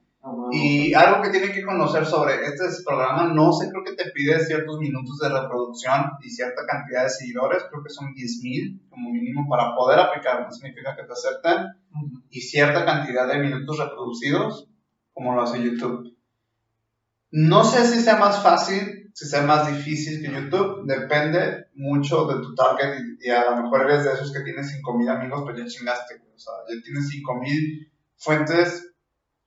Y algo que tienen que conocer sobre este programa, no sé, creo que te pide ciertos minutos de reproducción y cierta cantidad de seguidores, creo que son 10.000 como mínimo para poder aplicar, no significa que te acepten, y cierta cantidad de minutos reproducidos, como lo hace YouTube. No sé si sea más fácil, si sea más difícil que YouTube, depende mucho de tu target y, a lo mejor eres de esos que tienes 5.000 amigos, pero ya chingaste, o sea, ya tienes 5.000 fuentes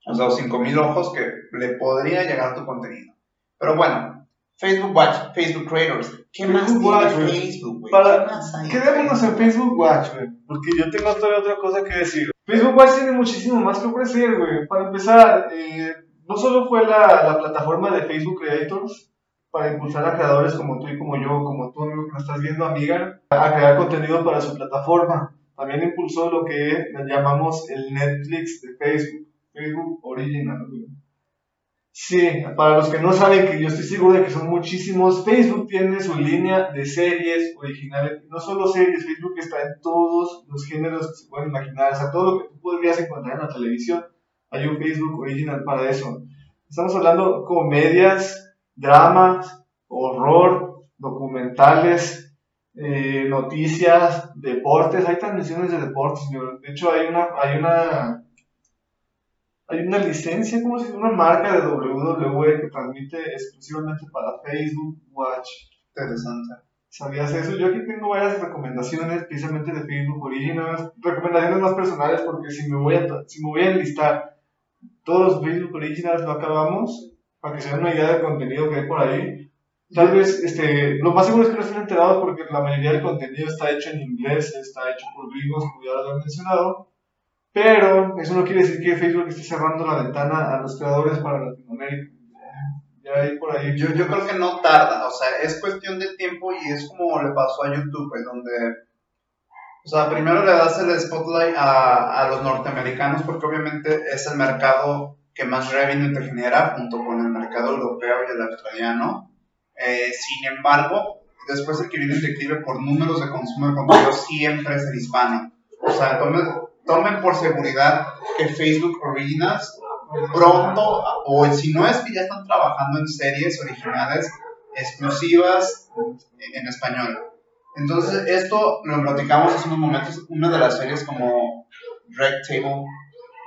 o sea, 5000 ojos que le podría llegar tu contenido. Pero bueno, Facebook Watch, Facebook Creators. ¿Qué Facebook más tiene Watch, güey. Facebook, güey? Para- ¿Qué más hay? Quedémonos en Facebook Watch, güey, porque yo tengo todavía otra cosa que decir. Facebook Watch tiene muchísimo más que ofrecer, güey. Para empezar, eh, no solo fue la, la plataforma de Facebook Creators para impulsar a creadores como tú y como yo, como tú, amigo que nos estás viendo, amiga, a crear contenido para su plataforma. También impulsó lo que llamamos el Netflix de Facebook, Facebook Original. Sí, para los que no saben, que yo estoy seguro de que son muchísimos, Facebook tiene su línea de series originales, no solo series, Facebook está en todos los géneros que se pueden imaginar, o sea, todo lo que tú podrías encontrar en la televisión, hay un Facebook original para eso. Estamos hablando comedias, dramas, horror, documentales, eh, noticias, deportes, hay transmisiones de deportes, señor. de hecho hay una, hay una hay una licencia, como si una marca de WWE que transmite exclusivamente para Facebook Watch. Interesante. ¿Sabías eso? Yo aquí tengo varias recomendaciones, precisamente de Facebook Originals, recomendaciones más personales, porque si me voy a, si me voy a enlistar todos los Facebook Originals, no acabamos, para que se den una idea del contenido que hay por ahí. Tal vez, este, lo más seguro es que no estén enterados porque la mayoría del contenido está hecho en inglés, está hecho por gringos, como ya lo he mencionado. Pero eso no quiere decir que Facebook esté cerrando la ventana a los creadores para Latinoamérica. Ya por ahí. Yo, yo creo que no tarda, o sea, es cuestión de tiempo y es como le pasó a YouTube, güey, donde, o sea, primero le das el spotlight a, a los norteamericanos porque obviamente es el mercado que más revenue te genera junto con el mercado europeo y el australiano. Eh, sin embargo, después el que viene en declive por números de consumo de contenido siempre es el hispano. O sea, tomen, por seguridad que Facebook Originals pronto, o si no es que ya están trabajando en series originales exclusivas en, en español. Entonces, esto lo platicamos hace unos momentos, una de las series como Red Table,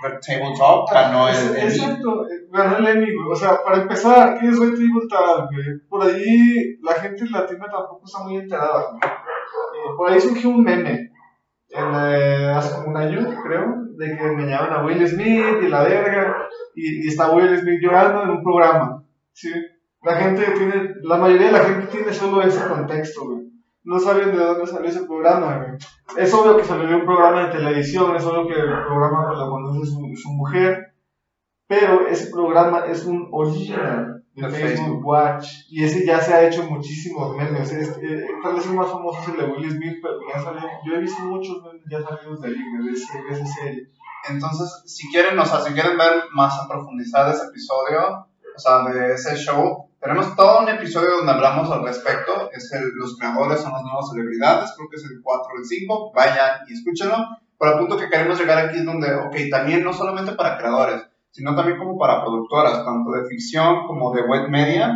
Tabletop ganó el Emmy. Exacto, ganó el Emmy, güey. O sea, para empezar, ¿qué es Red Tabletop, güey? Por ahí la gente latina tampoco está muy enterada, güey. Eh, por ahí surgió un meme, en, eh, hace como un año, creo, de que me llaman a Will Smith y la verga, y, y está Will Smith llorando en un programa, ¿sí? La gente tiene, la mayoría de la gente tiene solo ese contexto, güey. No saben de dónde salió ese programa, güey. Es obvio que salió de un programa de televisión, es obvio que el programa lo conoce su, su mujer, pero ese programa es un original de Facebook. Watch y ese ya se ha hecho muchísimos memes. Es- eh, tal vez el más famoso es el de Will Smith, pero ya salió, yo he visto muchos memes ya salidos de ahí, de, ese- de esa serie. Entonces, si quieren, o sea, si quieren ver más a profundidad ese episodio, o sea, de ese show, tenemos todo un episodio donde hablamos al respecto. Es el, los creadores son las nuevas celebridades, creo que es el 4 o el 5. Vayan y escúchenlo. Pero el punto que queremos llegar aquí es donde, ok, también no solamente para creadores, sino también como para productoras, tanto de ficción como de web media,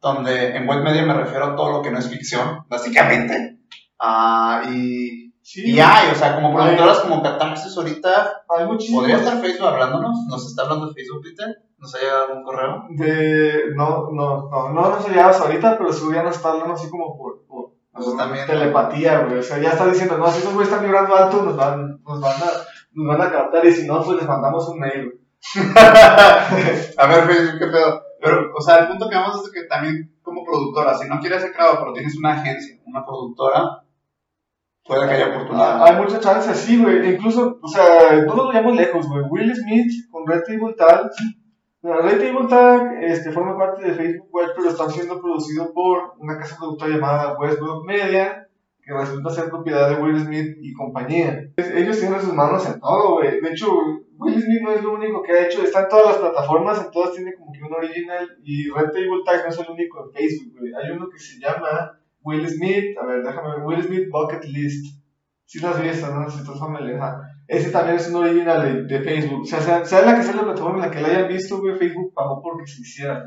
donde en web media me refiero a todo lo que no es ficción, básicamente. Ah, y, Sí, y hay, o sea, como productoras como Catarsis ahorita, hay muchísimos. ¿Podría estar Facebook hablándonos? ¿Nos está hablando Facebook, Peter? ¿Nos ha llegado algún correo? De, no, no, no, no nos llegadas ahorita, pero sí ya nos está hablando así como por, por, viendo. telepatía, güey. O sea, ya está diciendo, no, si esos güeyes están vibrando alto, nos van, nos van a, nos van a captar y si no, pues les mandamos un mail, a ver, Facebook, qué pedo. Pero, o sea, el punto que vamos es que también como productora, si no quieres ser creador, pero tienes una agencia, una productora, puede que haya Ah, oportunidad. Hay muchas chances, sí, güey. Incluso, o sea, no nos vayamos lejos, güey. Will Smith con Red Table. La Red Table Talk este, forma parte de Facebook Watch, pero está siendo producido por una casa productora llamada Westbrook Media, que resulta ser propiedad de Will Smith y compañía. Ellos tienen sus manos en todo, güey. De hecho, Will Smith no es lo único que ha hecho. Está en todas las plataformas, en todas tiene como que un original. Y Red Table Talk no es el único en Facebook, güey. Hay uno que se llama Will Smith, a ver, déjame ver, Will Smith Bucket List. Si lo has ¿no? Si estás familiar. Ese también es un original de, de Facebook. O sea, sea, sea la que sea la plataforma en la que la hayan visto, güey, Facebook pagó porque se hiciera.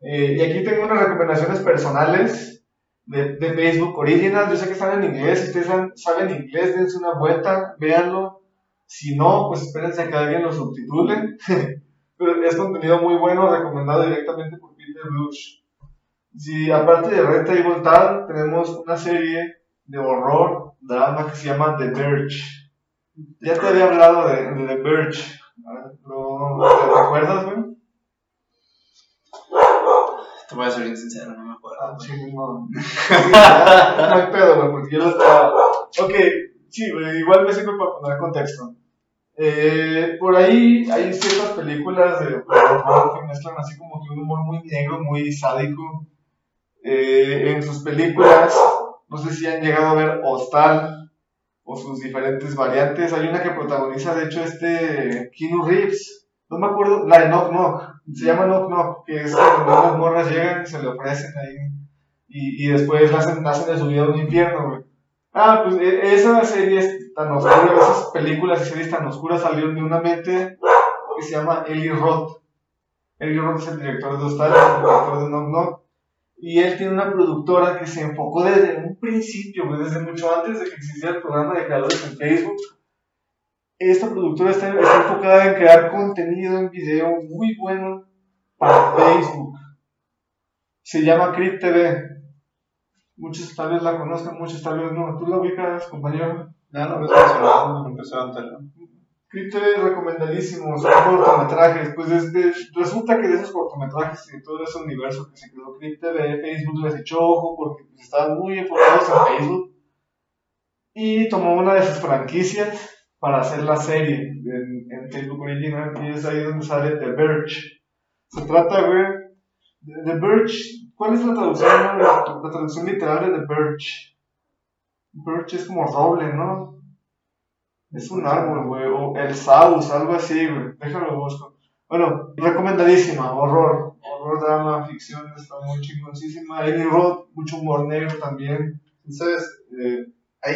Eh, y aquí tengo unas recomendaciones personales de, de Facebook Original. Yo sé que están en inglés. Si ustedes saben, inglés, dense una vuelta, véanlo. Si no, pues espérense a que alguien lo subtitule. Pero es contenido muy bueno, recomendado directamente por Peter Blush. Si aparte de Red Table Talk, tenemos una serie de horror, drama que se llama The Verge. Ya te había hablado de, de The Verge. ¿Lo, ¿Te acuerdas, güey? Te voy a ser bien sincero, no me acuerdo. Ah, sí, no. Sí, no hay pedo, güey, porque yo lo estaba. Ok, sí, güey, igual me sirve para poner contexto. Eh, por ahí hay ciertas películas de horror que mezclan así como que un humor muy negro, muy sádico. Eh, en sus películas, no sé si han llegado a ver Hostal o sus diferentes variantes. Hay una que protagoniza, de hecho, este Keanu Reeves. No me acuerdo, la de Knock Knock. Se llama Knock Knock, que es cuando unas morras llegan y se le ofrecen ahí. Y, y después hacen, hacen de su vida un infierno, güey. Ah, pues e- esa serie es tan oscura, esas películas y series tan oscuras salieron de una mente que se llama Eli Roth. Eli Roth es el director de Hostal, es el director de Knock Knock. Y él tiene una productora que se enfocó desde un principio, desde mucho antes de que existiera el programa de creadores en Facebook. Esta productora está, enfocada en crear contenido en video muy bueno para Facebook. Se llama Crypt TV. Muchos tal vez la conozcan, muchos tal vez no. ¿Tú la ubicas, compañero? Ya lo habías mencionado, me empezó a enterar. Crypt TV es recomendadísimo, son cortometrajes. Pues desde, resulta que de esos cortometrajes y de todo ese universo que se creó Crypt TV, Facebook les echó ojo porque pues, estaban muy enfocados en Facebook. Y tomó una de sus franquicias para hacer la serie en, Facebook Original y es ahí donde sale The Verge. Se trata, güey, The Verge. ¿Cuál es la traducción, la, traducción literal de The Verge? Birch es como roble, ¿no? Es un árbol, güey. O el Saus, algo así, güey. Déjalo busco. Bueno, recomendadísima. Horror. Horror, drama, ficción. Está muy chingoncísima. Eli Roth, mucho humor negro también. Entonces, Eh,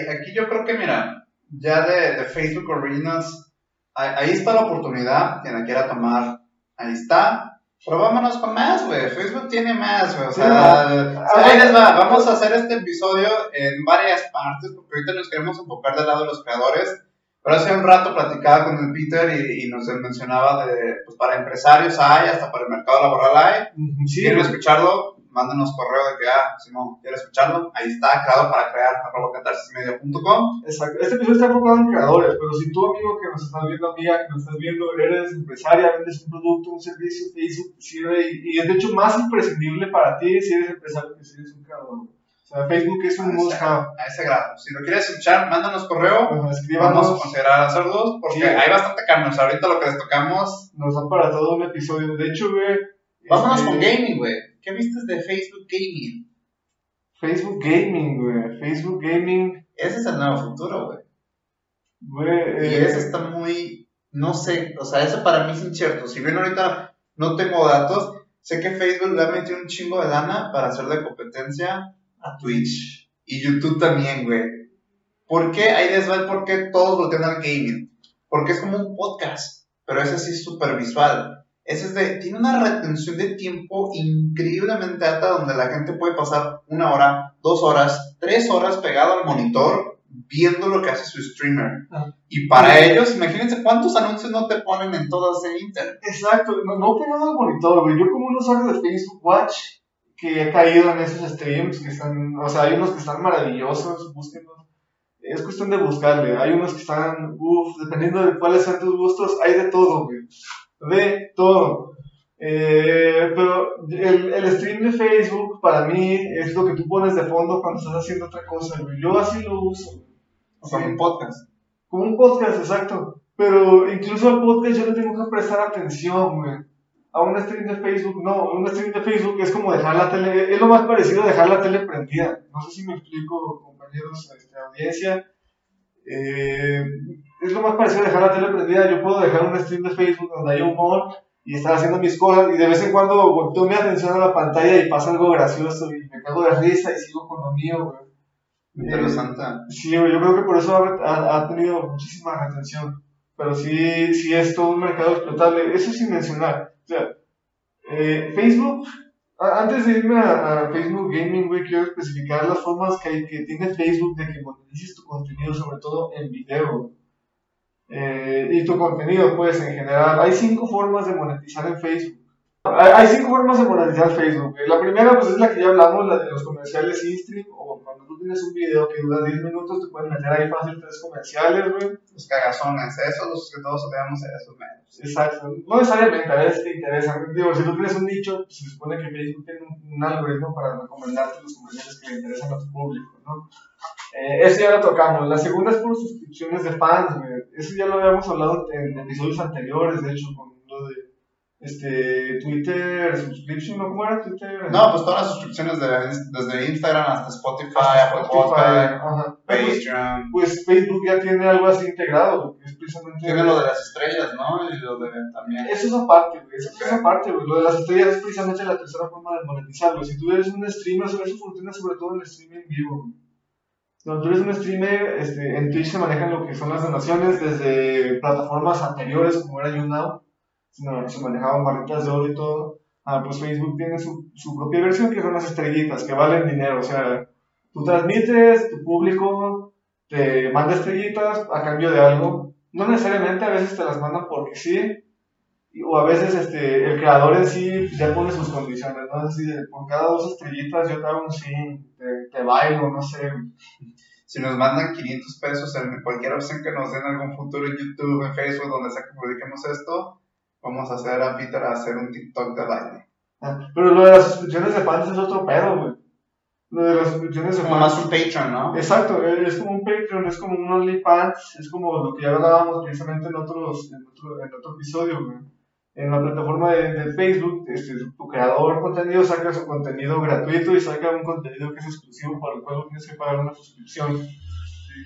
aquí yo creo que, mira, ya de, de Facebook Originals, ahí, ahí está la oportunidad, quien la quiera tomar, ahí está. Pero vámonos con más, güey. Facebook tiene más, güey. O sea, Sí, o sea, ahí les va. Vamos a hacer este episodio en varias partes, porque ahorita nos queremos enfocar del lado de los creadores. Pero hace un rato platicaba con el Peter y, y nos mencionaba de, pues para empresarios hay, hasta para el mercado laboral hay. Si quieren escucharlo, mándenos correo de que, ah, si no quieren escucharlo, ahí está, creado para crear, arroba catarsismedia.com. Exacto. Este episodio está enfocado en creadores, pero si tú, amigo que nos estás viendo, amiga que nos estás viendo, eres empresaria, vendes un producto, un servicio, Facebook te sirve y, y es de hecho más imprescindible para ti si eres empresario que si eres un creador. O sea, Facebook es un have. A ese grado. Si lo quieres escuchar, mándanos correo. Bueno, Vamos a considerar hacerlos porque Sí. hay bastante sea, ahorita lo que les tocamos. nos da para todo un episodio. De hecho, güey. Vámonos este, con gaming, güey. ¿Qué viste de Facebook Gaming? Facebook Gaming, güey. Facebook Gaming, Ese es el nuevo futuro, güey. güey. Y eh, ese está muy. No sé, o sea, ese para mí es incierto. Si bien ahorita no tengo datos, sé que Facebook le ha metido un chingo de lana para hacerle competencia a Twitch. Y YouTube también, güey. ¿Por qué? Ahí les va el por qué todos voltean al gaming. Porque es como un podcast, pero ese sí es súper visual. Ese es de, tiene una retención de tiempo increíblemente alta donde la gente puede pasar una hora, dos horas, tres horas pegado al monitor viendo lo que hace su streamer. Ah. Y para ellos, imagínense cuántos anuncios no te ponen en todas ese internet. Exacto, no, no pegado al monitor, güey. Yo como un usuario de Facebook Watch que he caído en esos streams que están, o sea, hay unos que están maravillosos, búsquenlos. Es cuestión de buscarle. Hay unos que están, uff, dependiendo de cuáles sean tus gustos, hay de todo, güey. De todo. Eh, pero el, el stream de Facebook para mí es lo que tú pones de fondo cuando estás haciendo otra cosa, güey. Yo así lo uso. O como un podcast. Como un podcast, exacto. Pero incluso al podcast yo le tengo que prestar atención, güey. A un stream de Facebook, no, un stream de Facebook es como dejar la tele, es lo más parecido a dejar la tele prendida. No sé si me explico, compañeros de este, audiencia. Eh, es lo más parecido a dejar la tele prendida. Yo puedo dejar un stream de Facebook donde hay humor y estar haciendo mis cosas y de vez en cuando volteo mi atención a la pantalla y pasa algo gracioso y me cago de risa y sigo con lo mío, güey. Interesante. Sí, güey, yo creo que por eso ha, ha- ha tenido muchísima retención. Pero sí, sí es todo un mercado explotable. Eso sin mencionar. O sea, eh, Facebook, antes de irme a, Facebook Gaming, güey, quiero especificar las formas que, hay, que tiene Facebook de que monetices tu contenido, sobre todo en video. Eh, y tu contenido, pues, en general. Hay cinco formas de monetizar en Facebook. Hay, cinco formas de monetizar Facebook. La primera, pues, es la que ya hablamos, la de los comerciales in-stream, tú tienes un video que dura 10 minutos, te pueden meter ahí fácil tres comerciales, güey. Los cagazones, esos, los que todos odiamos, esos menos. Exacto. No necesariamente, a veces te interesa. Digo, si tú tienes un nicho, pues, se supone que Facebook tiene un, un algoritmo para recomendarte los comerciales que le interesan a tu público, ¿no? Eh, eso ya lo tocamos. La segunda es por suscripciones de fans, güey. Eso ya lo habíamos hablado en episodios anteriores, de hecho, con este, Twitter subscription, ¿no? ¿Cómo era Twitter? No, pues todas las suscripciones de, desde Instagram hasta Spotify, Apple Spotify. Pues, Patreon. pues Facebook ya tiene algo así integrado, es precisamente... Tiene lo de las estrellas, ¿no? Y lo de también. Eso es aparte, güey. Eso es aparte, güey. Lo de las estrellas es precisamente la tercera forma de monetizarlo. Si tú eres un streamer, eso eso funciona sobre todo en el streaming vivo, güey. Cuando tú eres un streamer, este, en Twitch se manejan lo que son las donaciones desde plataformas anteriores, como era YouNow. Ma- se manejaban barritas de oro y todo. Ah, pues Facebook tiene su, su propia versión que son las estrellitas, que valen dinero. O sea, tú transmites, tu público te manda estrellitas a cambio de algo. No necesariamente, a veces te las mandan porque sí, o a veces este, el creador en sí ya pone sus condiciones, ¿no? Así de, por cada dos estrellitas yo te hago un sí, te, te bailo, no sé. Si nos mandan 500 pesos en cualquier opción que nos den en algún futuro en YouTube, en Facebook, donde sea que publiquemos esto, vamos a hacer a Peter a hacer un TikTok de baile. Ah, Pero lo de las suscripciones de fans es otro pedo, güey. Lo de las suscripciones de Como fans. más un Patreon, ¿no? Exacto, eh, es como un Patreon, es como un OnlyFans, es como lo que ya hablábamos precisamente en, otros, en, otro, en otro episodio, güey. En la plataforma de, de Facebook, este, tu creador de contenido saca su contenido gratuito y saca un contenido que es exclusivo para el cual tienes que pagar una suscripción.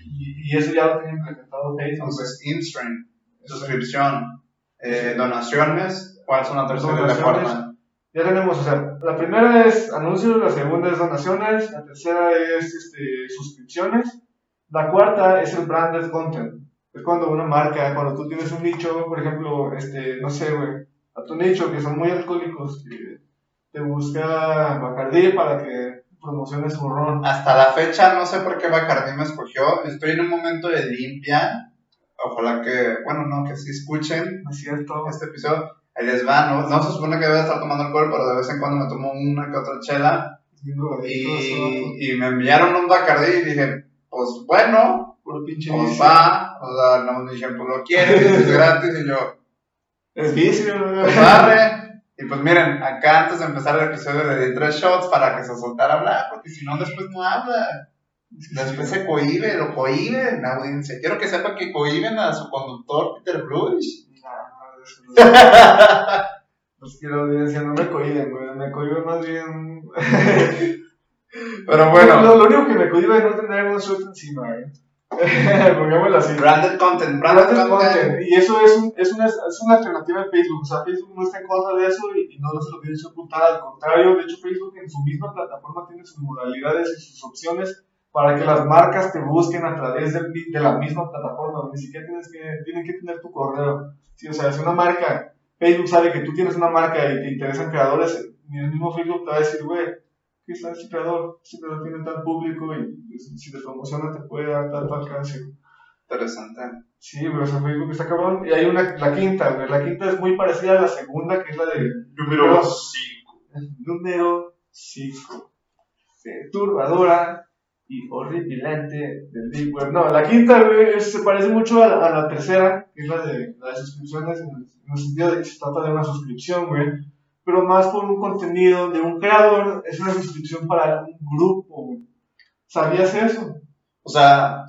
Y, y eso ya lo tiene implementado Facebook. Entonces, InStream, suscripción, eh, donaciones, ¿cuáles son las terceras de Donaciones. forma? Ya tenemos, o sea, la primera es anuncios, la segunda es donaciones, la tercera es este, suscripciones, la cuarta es el branded content. Es cuando una marca, cuando tú tienes un nicho, por ejemplo, este, no sé, güey, a tu nicho que son muy alcohólicos, que te busca Bacardi para que promociones su ron. Hasta la fecha, no sé por qué Bacardi me escogió. Estoy en un momento de limpia. Ojalá que, bueno, no, que sí escuchen ¿No es cierto? este episodio. Ahí les va, ¿no? No se supone que debe estar tomando alcohol, pero de vez en cuando me tomo una que otra chela. Y, y me enviaron un Bacardi y dije, pues bueno, puro pinche pues va. O sea, no me dijeron, pues lo quieres, es gratis. Y yo, Es vicio, pues. Y pues miren, acá antes de empezar el episodio le di tres shots para que se soltara a hablar, porque si no, después no habla. Después se cohibe, lo cohiben la audiencia. Quiero que sepan que cohiben a su conductor Peter Bruce. No, eso no. Pues que la audiencia no me cohiben, güey. Me cohiben más bien. Pero Lo, bueno, lo único que me cohibe es no tener un shot encima, güey. Pongámoslo así. branded content, branded Branded content. content. Y eso es, un, es, una, es una alternativa de Facebook. O sea, Facebook no está en contra de eso y, y no se lo tiene que ocultar. Al contrario, de hecho, Facebook en su misma plataforma tiene sus modalidades y sus opciones para que las marcas te busquen a través de, de la misma plataforma. Ni siquiera tienes que, tienen que tener tu correo. Sí, o sea, si una marca, Facebook sabe que tú tienes una marca y te interesan creadores, ni el mismo Facebook te va a decir, güey, ¿qué es este creador? Este creador tiene tal público y si te promociona te puede dar tal alcance. Interesante. Sí, güey, o sea, Facebook está cabrón. Y hay una, la quinta, güey. La quinta es muy parecida a la segunda, que es la de Número 5. Número 5. Turbadora y horripilante del Deep Web. No, la quinta, güey, se parece mucho a, la- a la tercera, que es la de, la de suscripciones, en el, en el sentido de que se trata de una suscripción, güey. Pero más por un contenido de un creador, es una suscripción para un grupo, güey. ¿Sabías eso? O sea,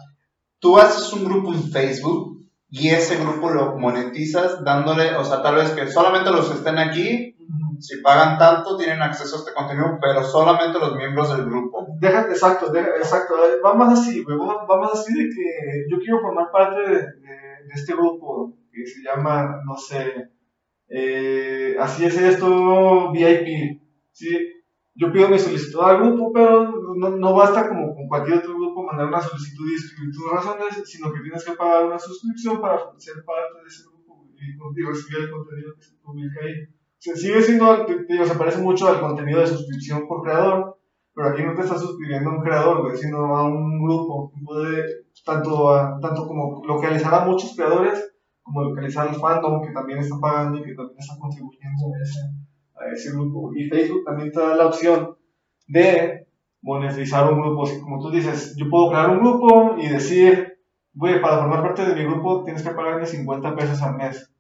tú haces un grupo en Facebook y ese grupo lo monetizas dándole, o sea, tal vez que solamente los que estén aquí, si pagan tanto, tienen acceso a este contenido, pero solamente los miembros del grupo. Déjate, exacto, deja- exacto. eh, Vamos así, güey. Vamos, vamos así de que yo quiero formar parte de, de- de este grupo que se llama, no sé, eh, así es esto, VIP. ¿sí? Yo pido mi solicitud al grupo, pero no, no basta como con cualquier otro grupo mandar una solicitud y escribir tus razones, sino que tienes que pagar una suscripción para ser parte de ese grupo y, y recibir el contenido que se publica ahí. O sea, sigue siendo, te- te se parece mucho al contenido de suscripción por creador, pero aquí no te estás suscribiendo a un creador, güey, sino a un grupo puede tanto, a- tanto como localizar a muchos creadores, como localizar al fandom que también está pagando y que también está contribuyendo a ese, a ese grupo. Y Facebook también te da la opción de monetizar un grupo. Así como tú dices, yo puedo crear un grupo y decir, güey, para formar parte de mi grupo tienes que pagarme 50 pesos al mes.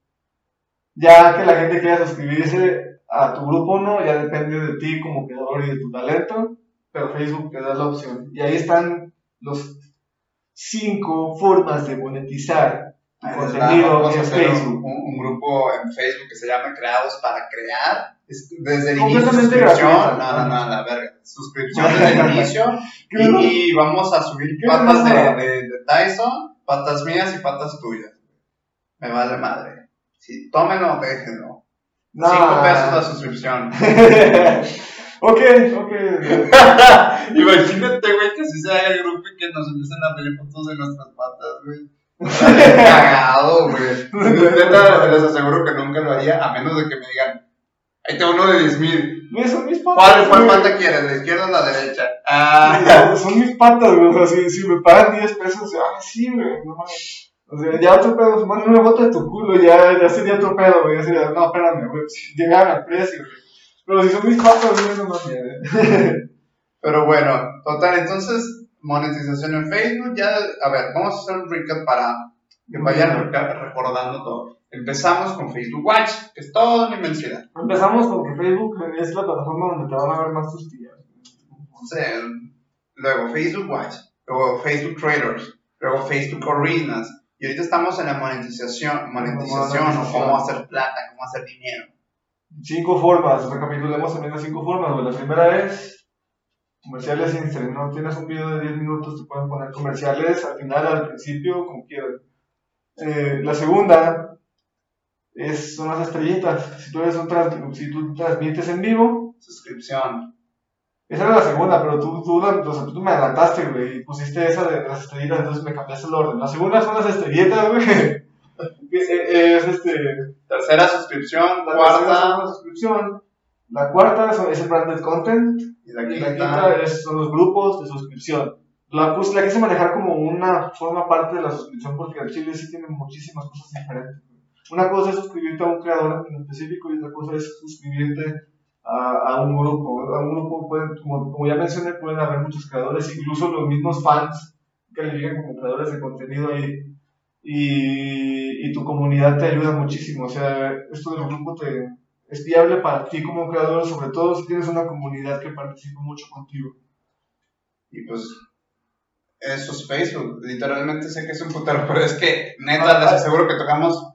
Ya que la gente quiera suscribirse a tu grupo, no, ya depende de ti como creador y de tu talento, pero Facebook te da la opción. Y ahí están los cinco formas de monetizar tu contenido vamos a en hacer un, Facebook. un- un grupo en Facebook que se llama Creados para Crear. Es desde el inicio, suscripción. No, no, no, a la verga. Suscripción desde el inicio. ¿Qué no? y, y vamos a subir ¿Qué patas no? de, de, de Tyson, patas mías y patas tuyas. Me vale madre. Si tómenlo, déjenlo. No. Cinco pesos la suscripción. ok, ok. Imagínate, güey, que si se haga el grupo y que nos empiecen a pedir fotos de nuestras patas, güey. Cagado, güey. Neta, les aseguro que nunca lo haría, a menos de que me digan, ahí tengo uno de 10 mil. Son mis patas. ¿Cuál, cuál pata quieres? ¿La izquierda o la derecha? Ah, Son mis patas, güey. O sea, si, si me pagan 10 pesos, ah, sí, güey. No mames. O sea, ya otro pedo, mándame una foto de tu culo, ya, ya sería otro pedo, güey. Ya sería, no, espérame, güey. Si llegaran al precio, güey. Pero si son mis patas, güey, no mames. pero bueno, total, entonces, monetización en Facebook, ya, a ver, vamos a hacer un recap para que vayan recordando todo. Empezamos con Facebook Watch, que es toda una inmensidad. Empezamos con que Facebook es la plataforma donde te van a ver más tus tías. O sea, luego Facebook Watch, luego Facebook Traders, luego Facebook Arenas, y ahorita estamos en la monetización, monetización, o cómo hacer plata, cómo hacer dinero. Cinco formas, recapitulemos también las cinco formas. La primera es comerciales Instagram. No tienes un video de 10 minutos, te pueden poner comerciales al final, al principio, como quieras. Eh, la segunda es, son las estrellitas. Si tú, eres un trans- si tú transmites en vivo, Suscripción. esa era la segunda, pero tú, tú, sea, tú me adelantaste, güey, y pusiste esa de las estrellitas, entonces me cambiaste el orden. La segunda son las estrellitas, güey. Es este. Tercera suscripción, La tercera cuarta, una suscripción. La cuarta es el branded content. y la Y la quinta, quinta es- son los grupos de suscripción. La, pues, la quise manejar como una forma parte de la suscripción porque el Chile sí tiene muchísimas cosas diferentes. Una cosa es suscribirte a un creador en específico y otra cosa es suscribirte a, a un grupo. A un grupo, pueden, como, como ya mencioné, pueden haber muchos creadores, incluso los mismos fans que le llegan como creadores de contenido ahí. Y, y tu comunidad te ayuda muchísimo. O sea, esto del grupo te, es viable para ti como creador, sobre todo si tienes una comunidad que participa mucho contigo. y pues, eso es Facebook. Literalmente sé que es un putero, pero es que, neta, Ah, les ah. aseguro que tocamos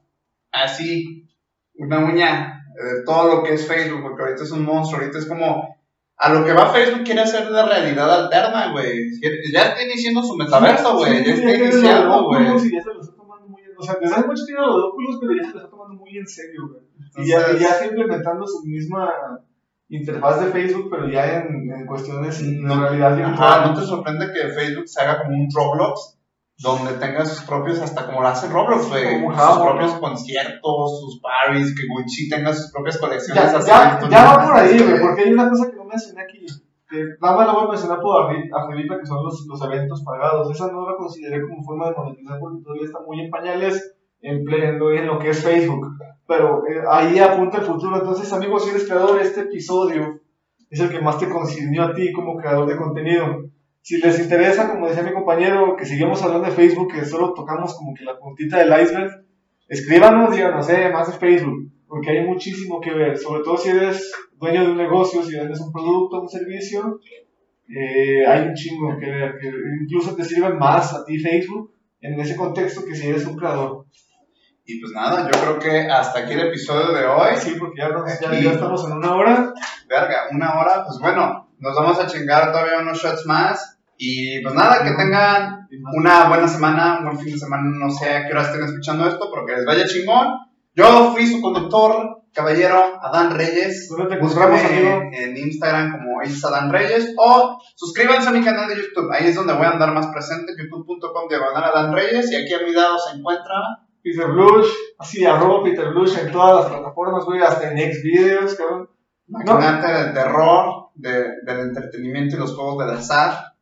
así, una uña de todo lo que es Facebook, porque ahorita es un monstruo, ahorita es como, a lo que va Facebook quiere hacer de realidad alterna, güey. Ya está iniciando su metaverso, güey, ya está iniciando, güey. O sea, desde hace mucho tiene los óculos, pero ya se lo está tomando muy en serio, güey. Y ya, Entonces- y ya está implementando su misma interfaz de Facebook, pero ya en, en cuestiones No- realidad virtual. ¿no te sorprende que Facebook se haga como un Roblox? Donde tenga sus propios, hasta como lo hace Roblox, güey. Sus propios conciertos, sus parties, que Gucci tenga sus propias colecciones Ya, así. ya, ya va por ahí, güey, porque hay una cosa que no mencioné aquí. Nada más la voy a mencionar por arriba, que son los, los eventos pagados. Esa no la consideré como forma de monetizar porque todavía está muy en pañales en pleno en lo que es Facebook. Pero eh, ahí apunta el futuro. Entonces, amigos, si eres creador, este episodio es el que más te concernió a ti como creador de contenido. Si les interesa, como decía mi compañero, que sigamos hablando de Facebook, que solo tocamos como que la puntita del iceberg, escríbanos, díganos, eh, más de Facebook, porque hay muchísimo que ver, sobre todo si eres dueño de un negocio, si vendes un producto, un servicio, eh, hay un chingo que ver, que incluso te sirve más a ti Facebook en ese contexto que si eres un creador. Y pues nada, yo creo que hasta aquí el episodio de hoy. Sí, porque ya, nos- ya, ya estamos en una hora. Verga, una hora, pues bueno, nos vamos a chingar todavía unos shots más. Y pues nada, que tengan una buena semana, un buen fin de semana, no sé a qué hora estén escuchando esto, pero que les vaya chingón. Yo fui su conductor, caballero, Adán Reyes. ¿Dónde te encontramos, amigo? en Instagram como es Adán Reyes o suscríbanse a mi canal de YouTube, ahí es donde voy a andar más presente, youtube.com diagonal Adán Reyes y aquí a mi lado se encuentra Peter Blush, así, arroba Peter Blush en todas las plataformas, güey, hasta en Xvideos, cabrón. maquinante del terror, de- del entretenimiento y los juegos del azar.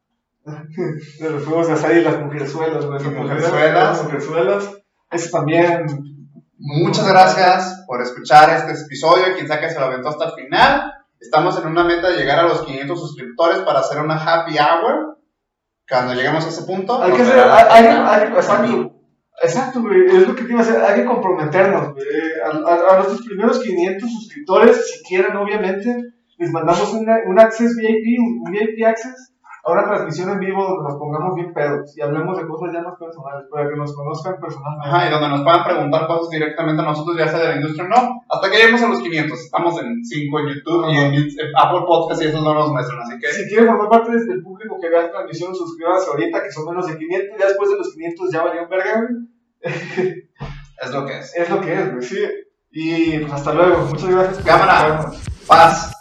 De los juegos de azar y las mujerzuelas, güey. Las mujerzuelas. Las mujerzuelas. Eso también. Muchas gracias por escuchar este episodio. Quien sea que se lo aventó hasta el final. Estamos en una meta de llegar a los 500 suscriptores para hacer una happy hour. Cuando lleguemos a ese punto, Hay que hacer. Hay, hay, hay- exacto. Güey. Es lo que te iba a hacer. Hay que comprometernos, güey. A, a- a nuestros primeros 500 suscriptores, si quieren, obviamente, les mandamos una- un access VIP, un VIP access, a una transmisión en vivo donde nos pongamos bien pedos y hablemos de cosas ya más personales, para que nos conozcan personalmente. Ajá, y donde nos puedan preguntar cosas directamente a nosotros, ya sea de la industria o no. Hasta que lleguemos a los 500. Estamos en 5 en YouTube y en, en Apple Podcast y esos no nos muestran. Así que Si quieren formar parte del público que vea la transmisión, suscríbanse ahorita, que son menos de 500. Ya después de los 500 ya valió un verga, es lo que es. Es lo que es, güey, sí. Y pues hasta luego. Muchas gracias. Cámara. Paz.